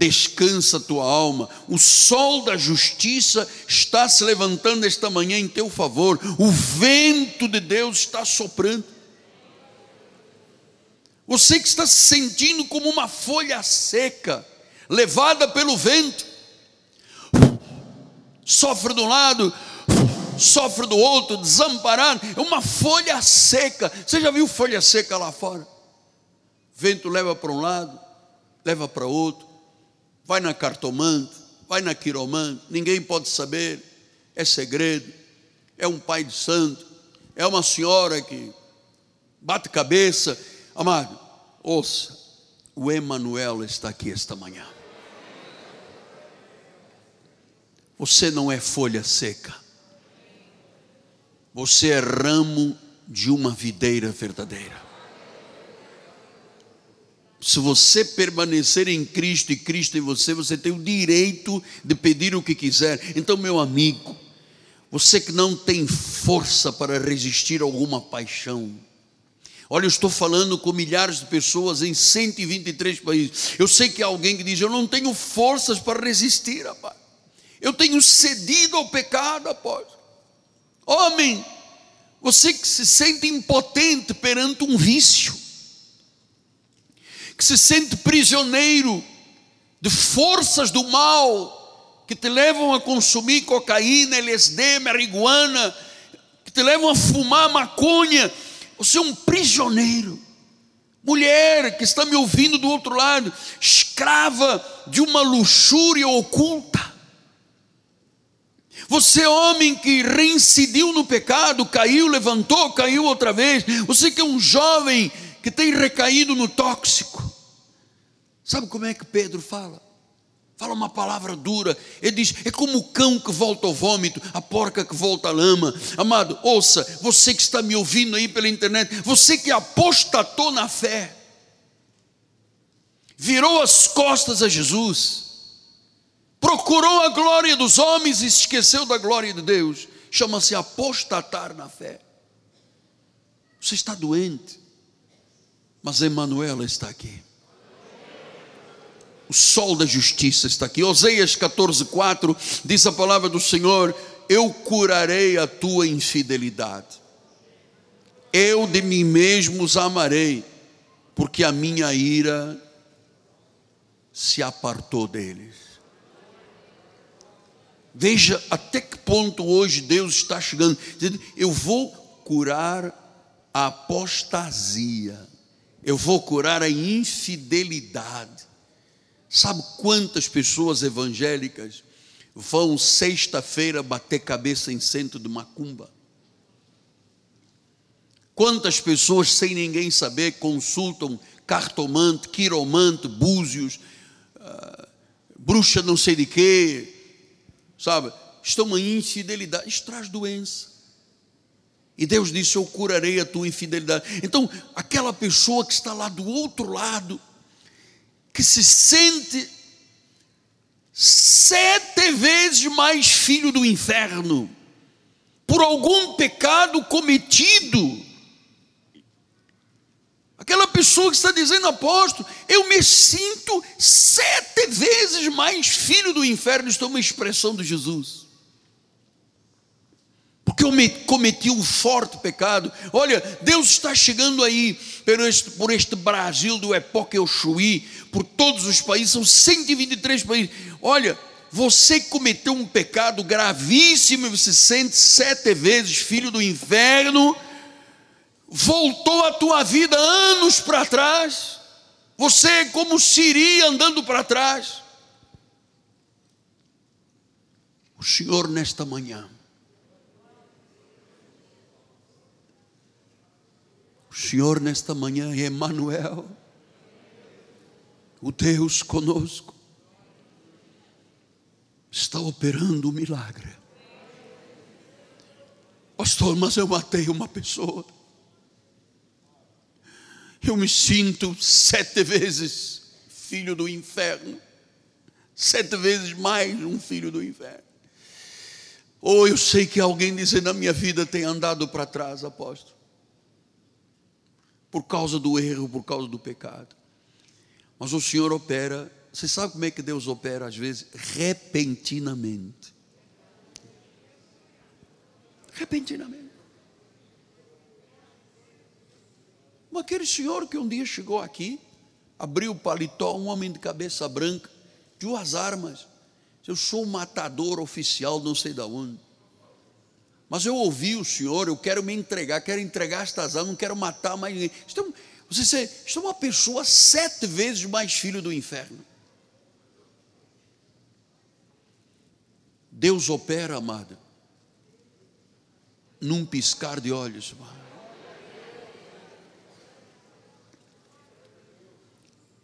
Descansa tua alma. O sol da justiça está se levantando esta manhã em teu favor. O vento de Deus está soprando. Você que está se sentindo como uma folha seca, levada pelo vento, sofre de um lado, sofre do outro, desamparado, é uma folha seca. Você já viu folha seca lá fora? Vento leva para um lado, leva para outro, vai na cartomante, vai na quiromante, ninguém pode saber, é segredo, é um pai de santo, é uma senhora que bate cabeça. Amado, ouça, o Emanuel está aqui esta manhã. Você não é folha seca. Você é ramo de uma videira verdadeira. Se você permanecer em Cristo e Cristo em você, você tem o direito de pedir o que quiser. Então, meu amigo, você que não tem força para resistir a alguma paixão, Olha, eu estou falando com milhares de pessoas em 123 países. Eu sei que há alguém que diz: Eu não tenho forças para resistir, rapaz. Eu tenho cedido ao pecado, após. Homem, você que se sente impotente perante um vício, que se sente prisioneiro de forças do mal que te levam a consumir cocaína, LSD, marihuana, que te levam a fumar maconha, você é um prisioneiro. Mulher que está me ouvindo do outro lado, escrava de uma luxúria oculta. Você, homem que reincidiu no pecado, caiu, levantou, caiu outra vez. Você que é um jovem que tem recaído no tóxico. Sabe como é que Pedro fala? Fala uma palavra dura. Ele diz: é como o cão que volta ao vômito, a porca que volta à lama. Amado, ouça, você que está me ouvindo aí pela internet, você que apostatou na fé, virou as costas a Jesus procurou a glória dos homens e esqueceu da glória de Deus. chama-se apostatar na fé. Você está doente, mas Emmanuel está aqui. O sol da justiça está aqui. Oseias 14:4 diz a palavra do Senhor: Eu curarei a tua infidelidade. Eu de mim mesmo os amarei, porque a minha ira se apartou deles. Veja até que ponto hoje Deus está chegando, Eu vou curar a apostasia, eu vou curar a infidelidade. Sabe quantas pessoas evangélicas vão sexta-feira bater cabeça em centro de macumba? Quantas pessoas, sem ninguém saber, consultam cartomante, quiromante, búzios, uh, bruxa não sei de quê, sabe? Estão uma infidelidade, isso traz doença. E Deus disse: Eu curarei a tua infidelidade. Então, aquela pessoa que está lá do outro lado, que se sente sete vezes mais filho do inferno, por algum pecado cometido. Aquela pessoa que está dizendo, apóstolo, eu me sinto sete vezes mais filho do inferno, estou uma expressão de Jesus porque eu cometi um forte pecado. Olha, Deus está chegando aí por este, por este Brasil do Epoque Oxuí, por todos os países, são 123 países. Olha, você cometeu um pecado gravíssimo e você sente sete vezes filho do inferno, voltou a tua vida anos para trás, você é como Siri andando para trás. O Senhor, nesta manhã, O Senhor nesta manhã é Emmanuel, o Deus conosco, está operando o um milagre. Pastor, mas eu matei uma pessoa. Eu me sinto sete vezes filho do inferno, sete vezes mais um filho do inferno. Ou eu sei que alguém dizendo na minha vida tem andado para trás, apóstolo por causa do erro, por causa do pecado. Mas o Senhor opera, você sabe como é que Deus opera às vezes? Repentinamente. Repentinamente. Mas aquele senhor que um dia chegou aqui, abriu o paletó, um homem de cabeça branca, duas armas. Eu sou um matador oficial, não sei de onde. Mas eu ouvi o Senhor, eu quero me entregar, quero entregar estas almas, não quero matar mais ninguém. Então, você, é uma pessoa sete vezes mais filho do inferno. Deus opera, amada, num piscar de olhos.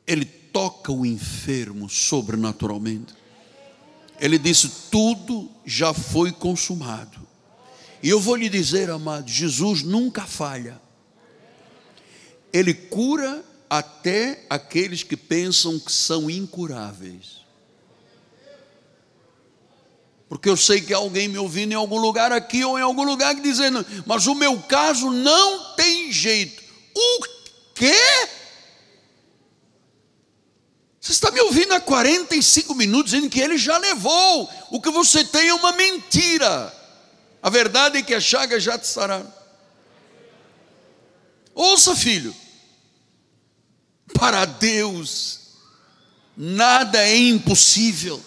Ele toca o enfermo sobrenaturalmente. Ele disse: tudo já foi consumado. E eu vou lhe dizer, amado, Jesus nunca falha. Ele cura até aqueles que pensam que são incuráveis. Porque eu sei que alguém me ouvindo em algum lugar aqui ou em algum lugar dizendo, mas o meu caso não tem jeito. O quê? Você está me ouvindo há 45 minutos dizendo que ele já levou. O que você tem é uma mentira. A verdade é que a chaga já te sararam. Ouça, filho. Para Deus, nada é impossível,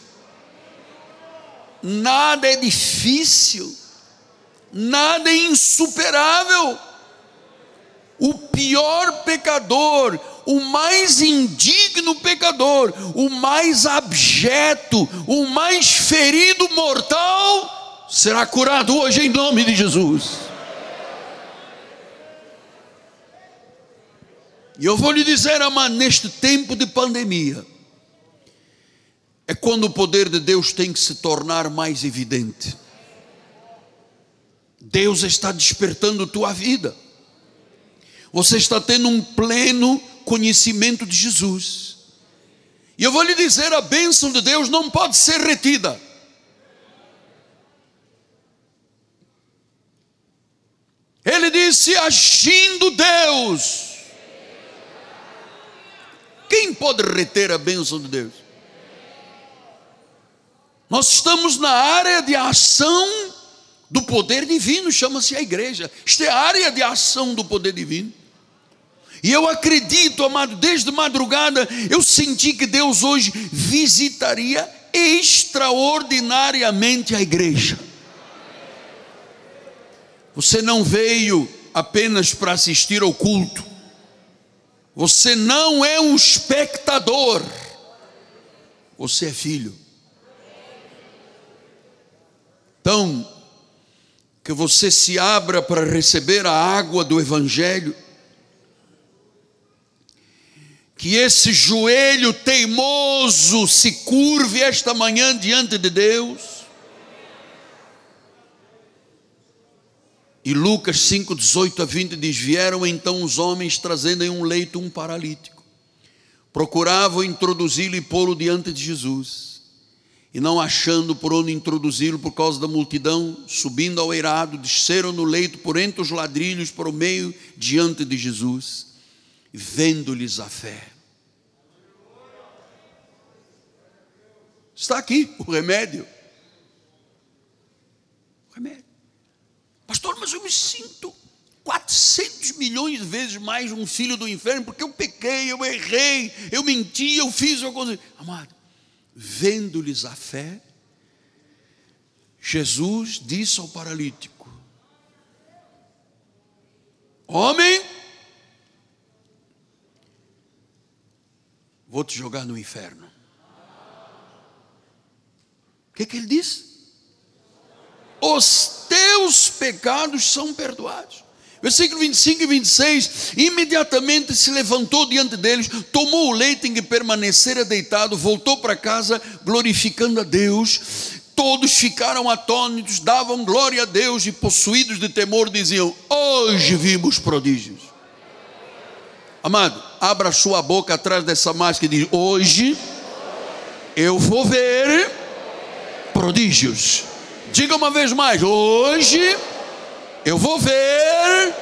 nada é difícil, nada é insuperável. O pior pecador, o mais indigno pecador, o mais abjeto, o mais ferido mortal, será curado hoje em nome de Jesus. E eu vou lhe dizer, amado, neste tempo de pandemia, é quando o poder de Deus tem que se tornar mais evidente. Deus está despertando tua vida. Você está tendo um pleno conhecimento de Jesus. E eu vou lhe dizer: a bênção de Deus não pode ser retida. Ele disse: agindo Deus. Quem pode reter a bênção de Deus? Nós estamos na área de ação do poder divino, chama-se a igreja. Isto é a área de ação do poder divino. E eu acredito, amado, desde madrugada eu senti que Deus hoje visitaria extraordinariamente a igreja. Você não veio apenas para assistir ao culto. Você não é um espectador. Você é filho. Então, que você se abra para receber a água do Evangelho, que esse joelho teimoso se curve esta manhã diante de Deus. E Lucas 5, 18 a 20 diz: Vieram então os homens trazendo em um leito um paralítico, procuravam introduzi-lo e pô-lo diante de Jesus e não achando por onde introduzi-lo por causa da multidão, subindo ao eirado, desceram no leito por entre os ladrilhos para o meio diante de Jesus, vendo-lhes a fé. Está aqui o remédio. O remédio. Pastor, mas eu me sinto 400 milhões de vezes mais um filho do inferno, porque eu pequei, eu errei, eu menti, eu fiz, eu consegui. Amado, vendo-lhes a fé, Jesus disse ao paralítico: Homem, vou te jogar no inferno. O que, que ele disse? Os teus pecados são perdoados. Versículo 25 e 26: imediatamente se levantou diante deles, tomou o leite em que permanecera deitado, voltou para casa, glorificando a Deus. Todos ficaram atônitos, davam glória a Deus e, possuídos de temor, diziam: Hoje vimos prodígios. Amado, abra sua boca atrás dessa máscara e diz: Hoje eu vou ver prodígios. Diga uma vez mais: Hoje eu vou ver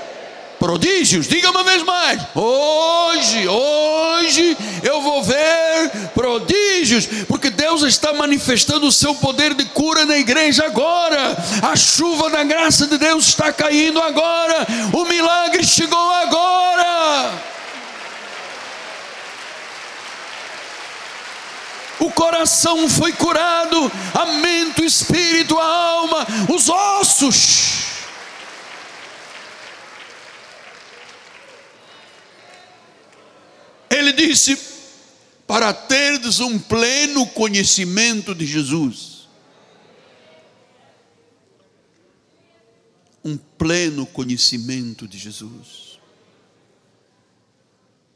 prodígios. Diga uma vez mais. Hoje, hoje eu vou ver prodígios, porque Deus está manifestando o seu poder de cura na igreja agora. A chuva da graça de Deus está caindo agora. O milagre chegou agora. O coração foi curado, a mente, o espírito, a alma, os ossos. Ele disse: para terdes um pleno conhecimento de Jesus. Um pleno conhecimento de Jesus.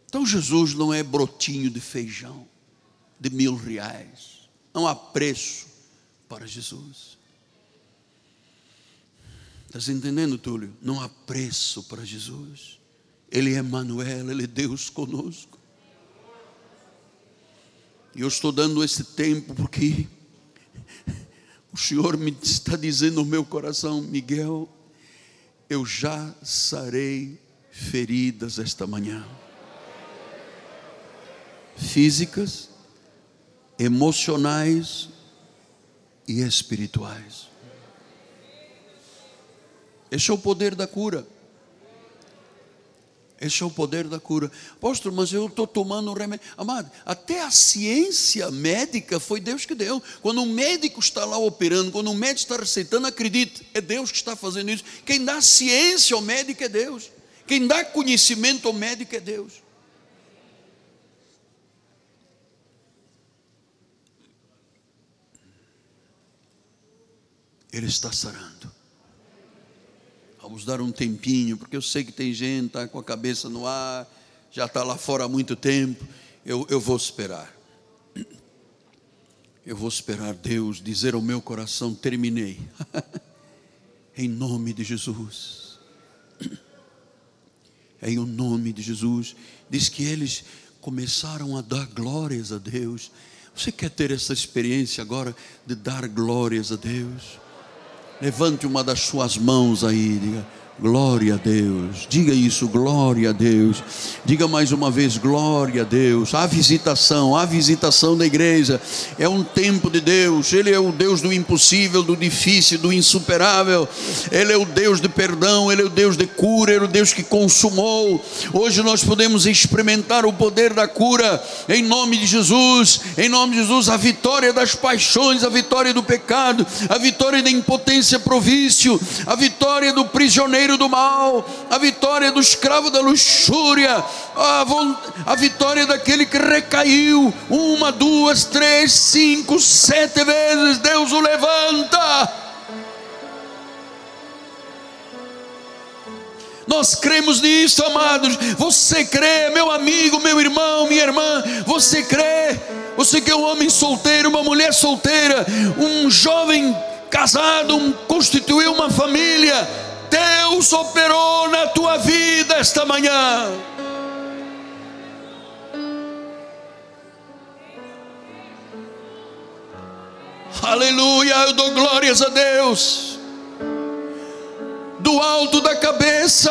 Então Jesus não é brotinho de feijão de mil reais. Não há preço para Jesus. Estás entendendo, Túlio? Não há preço para Jesus. Ele é Manuel, Ele é Deus conosco. E eu estou dando esse tempo porque o Senhor me está dizendo no meu coração, Miguel, eu já sarei feridas esta manhã. Físicas, emocionais e espirituais. Esse é o poder da cura. Esse é o poder da cura. Apóstolo, mas eu estou tomando um remédio. Amado, até a ciência médica foi Deus que deu. Quando um médico está lá operando, quando um médico está receitando, acredite, é Deus que está fazendo isso. Quem dá ciência ao médico é Deus. Quem dá conhecimento ao médico é Deus. Ele está sarando. Vamos dar um tempinho, porque eu sei que tem gente está com a cabeça no ar, já está lá fora há muito tempo. Eu, eu vou esperar. Eu vou esperar Deus dizer ao meu coração: terminei. em nome de Jesus. Em o nome de Jesus. Diz que eles começaram a dar glórias a Deus. Você quer ter essa experiência agora de dar glórias a Deus? Levante uma das suas mãos aí, diga: Glória a Deus. Diga isso, glória a Deus. Diga mais uma vez, glória a Deus. A visitação, a visitação da igreja é um tempo de Deus. Ele é o Deus do impossível, do difícil, do insuperável. Ele é o Deus de perdão, ele é o Deus de cura, ele é o Deus que consumou. Hoje nós podemos experimentar o poder da cura em nome de Jesus. Em nome de Jesus, a vitória das paixões, a vitória do pecado, a vitória da impotência provício, a vitória do prisioneiro do mal, a vitória do escravo da luxúria, a, a vitória daquele que recaiu uma, duas, três, cinco, sete vezes. Deus o levanta. Nós cremos nisso, amados. Você crê, meu amigo, meu irmão, minha irmã. Você crê? Você que é um homem solteiro, uma mulher solteira, um jovem casado, um, constituiu uma família Deus operou na tua vida esta manhã. Aleluia, eu dou glórias a Deus. Do alto da cabeça,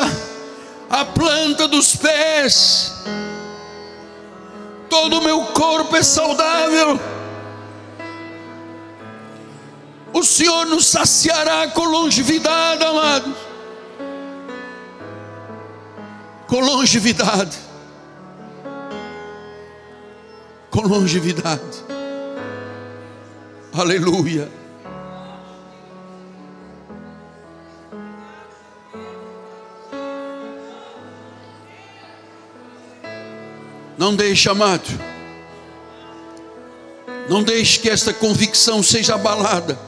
a planta dos pés, todo o meu corpo é saudável. O Senhor nos saciará com longevidade, amados com longevidade. Com longevidade. Aleluia. Não deixe, amado. Não deixe que esta convicção seja abalada.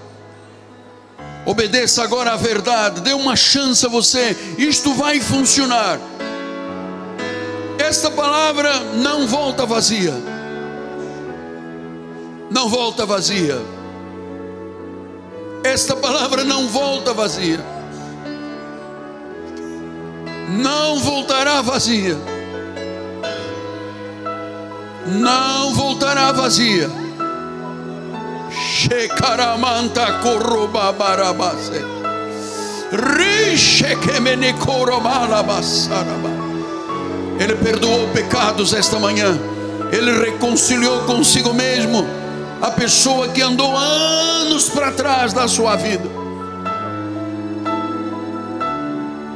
Obedeça agora à verdade. Dê uma chance a você. Isto vai funcionar. Esta palavra não volta vazia. Não volta vazia. Esta palavra não volta vazia. Não voltará vazia. Não voltará vazia. Shekaramanta me basaraba. Ele perdoou pecados esta manhã. Ele reconciliou consigo mesmo a pessoa que andou anos para trás da sua vida.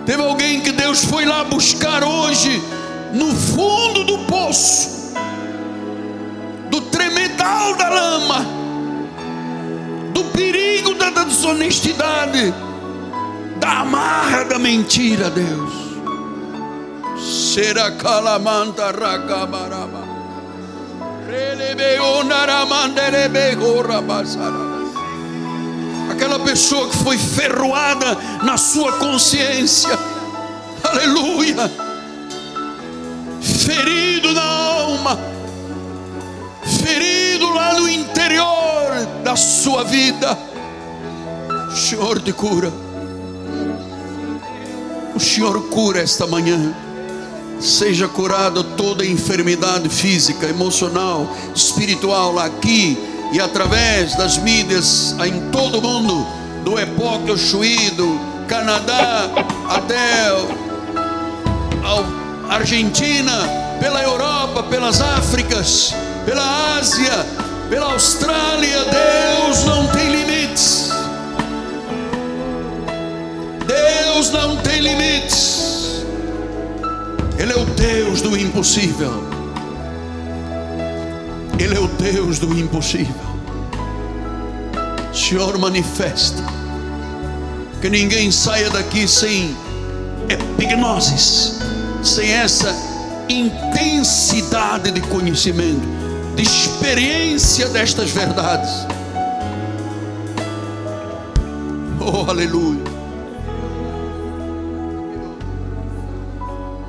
Teve alguém que Deus foi lá buscar hoje no fundo do poço, do tremedal da lama, do perigo da desonestidade, da amarra da mentira, Deus. Será calamanta ragabaraba. Aquela pessoa que foi ferroada na sua consciência, aleluia, ferido na alma, ferido lá no interior da sua vida, o Senhor te cura, o Senhor cura esta manhã seja curada toda enfermidade física, emocional, espiritual aqui e através das mídias em todo o mundo, do Epoque ao do Canadá até a Argentina, pela Europa, pelas Áfricas, pela Ásia, pela Austrália, Deus Ele é o Deus do impossível. Ele é o Deus do impossível. Senhor, manifesta. Que ninguém saia daqui sem epignosis, sem essa intensidade de conhecimento, de experiência destas verdades. Oh, aleluia.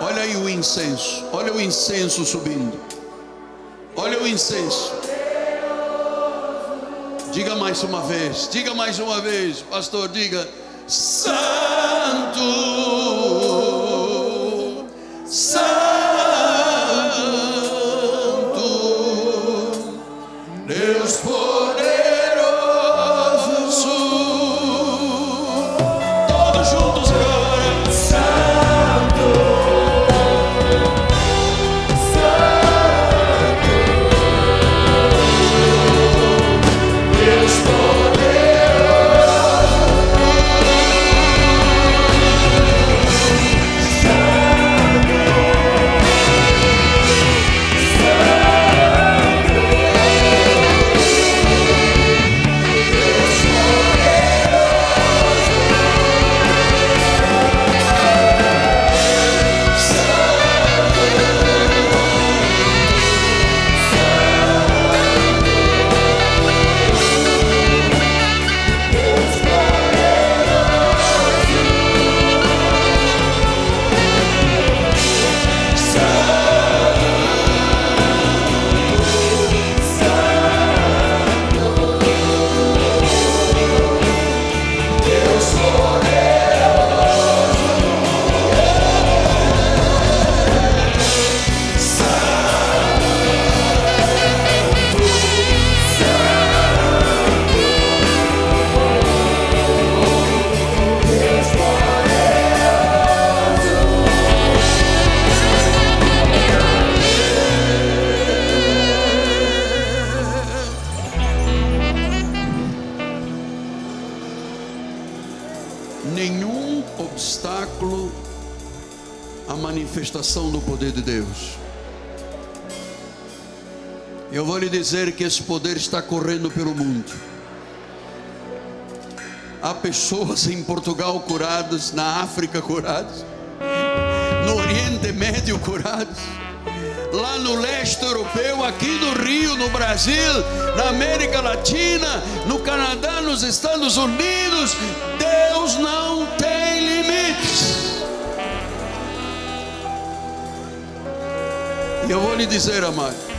Olha aí o incenso. Olha o incenso subindo. Olha o incenso. Diga mais uma vez, diga mais uma vez, pastor, diga: Santo, Santo, dizer que esse poder está correndo pelo mundo. Há pessoas em Portugal curadas, na África curadas, no Oriente Médio curadas, lá no leste europeu, aqui no Rio, no Brasil, na América Latina, no Canadá, nos Estados Unidos. Deus não tem limites. E eu vou lhe dizer, amado,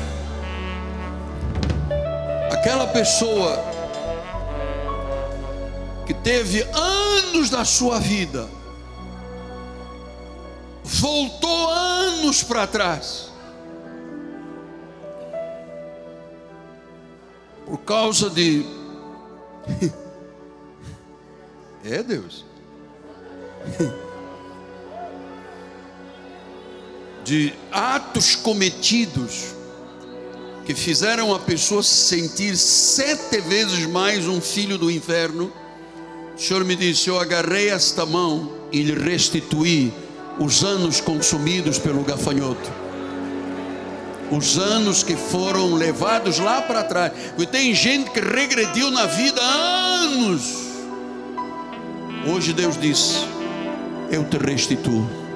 aquela pessoa que teve anos da sua vida, voltou anos para trás, por causa de. É Deus. De atos cometidos que fizeram a pessoa se sentir sete vezes mais um filho do inferno. O Senhor me disse: Eu agarrei esta mão e lhe restituí os anos consumidos pelo gafanhoto os anos que foram levados lá para trás. Porque tem gente que regrediu na vida há anos. Hoje Deus disse: Eu te restituo.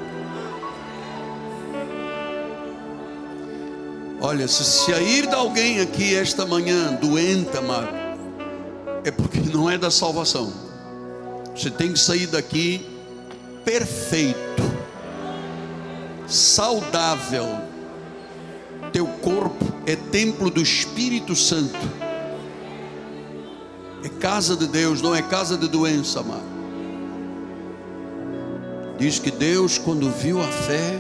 Olha, se sair de alguém aqui esta manhã doente, amado, é porque não é da salvação. Você tem que sair daqui perfeito, saudável teu corpo é templo do Espírito Santo. É casa de Deus, não é casa de doença, amado. Diz que Deus, quando viu a fé,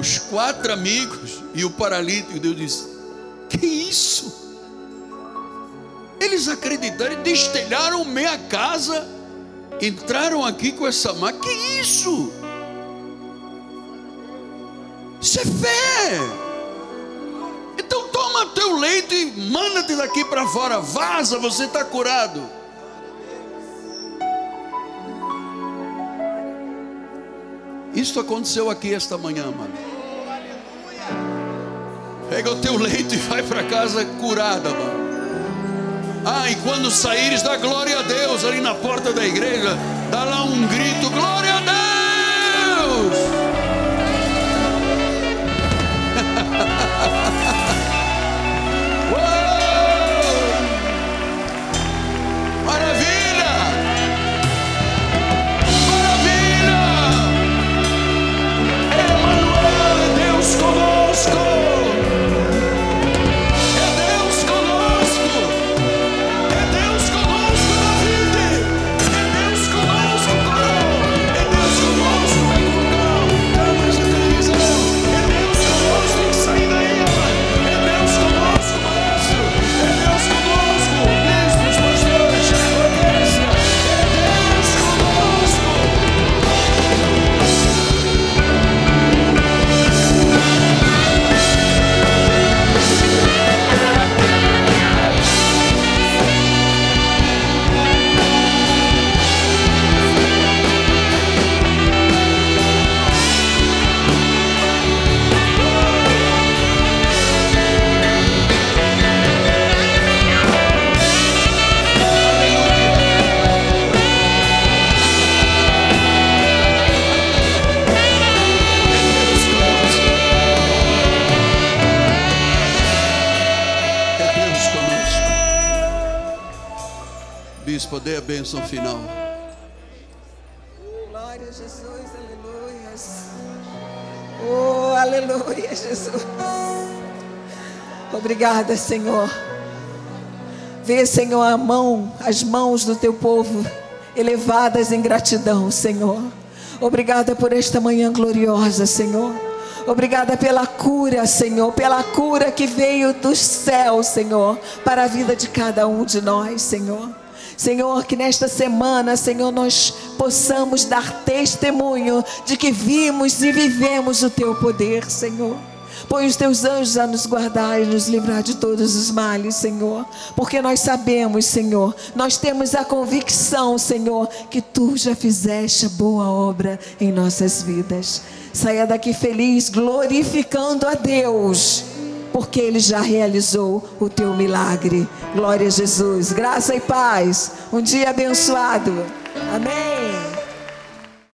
os quatro amigos e o paralítico, Deus disse: Que isso? Eles acreditaram, destelharam meia casa entraram aqui com essa máquina. Que isso? Isso é fé. Então toma teu leito e manda-te daqui para fora. Vaza, você está curado. Isso aconteceu aqui esta manhã, mano. Pega o teu leito e vai para casa curada, mano. Ah, e quando saíres, dá glória a Deus ali na porta da igreja. Dá lá um grito: glória a Deus! Bênção final. Glória a Jesus, aleluia. Oh, aleluia, Jesus. Obrigada, Senhor. Vê, Senhor, a mão, as mãos do teu povo elevadas em gratidão, Senhor. Obrigada por esta manhã gloriosa, Senhor. Obrigada pela cura, Senhor, pela cura que veio do céu, Senhor, para a vida de cada um de nós, Senhor. Senhor, que nesta semana, Senhor, nós possamos dar testemunho de que vimos e vivemos o teu poder, Senhor. Põe os teus anjos a nos guardar e nos livrar de todos os males, Senhor. Porque nós sabemos, Senhor, nós temos a convicção, Senhor, que tu já fizeste boa obra em nossas vidas. Saia daqui feliz, glorificando a Deus, porque Ele já realizou o teu milagre. Glória a Jesus. Graça e paz. Um dia abençoado. Amém.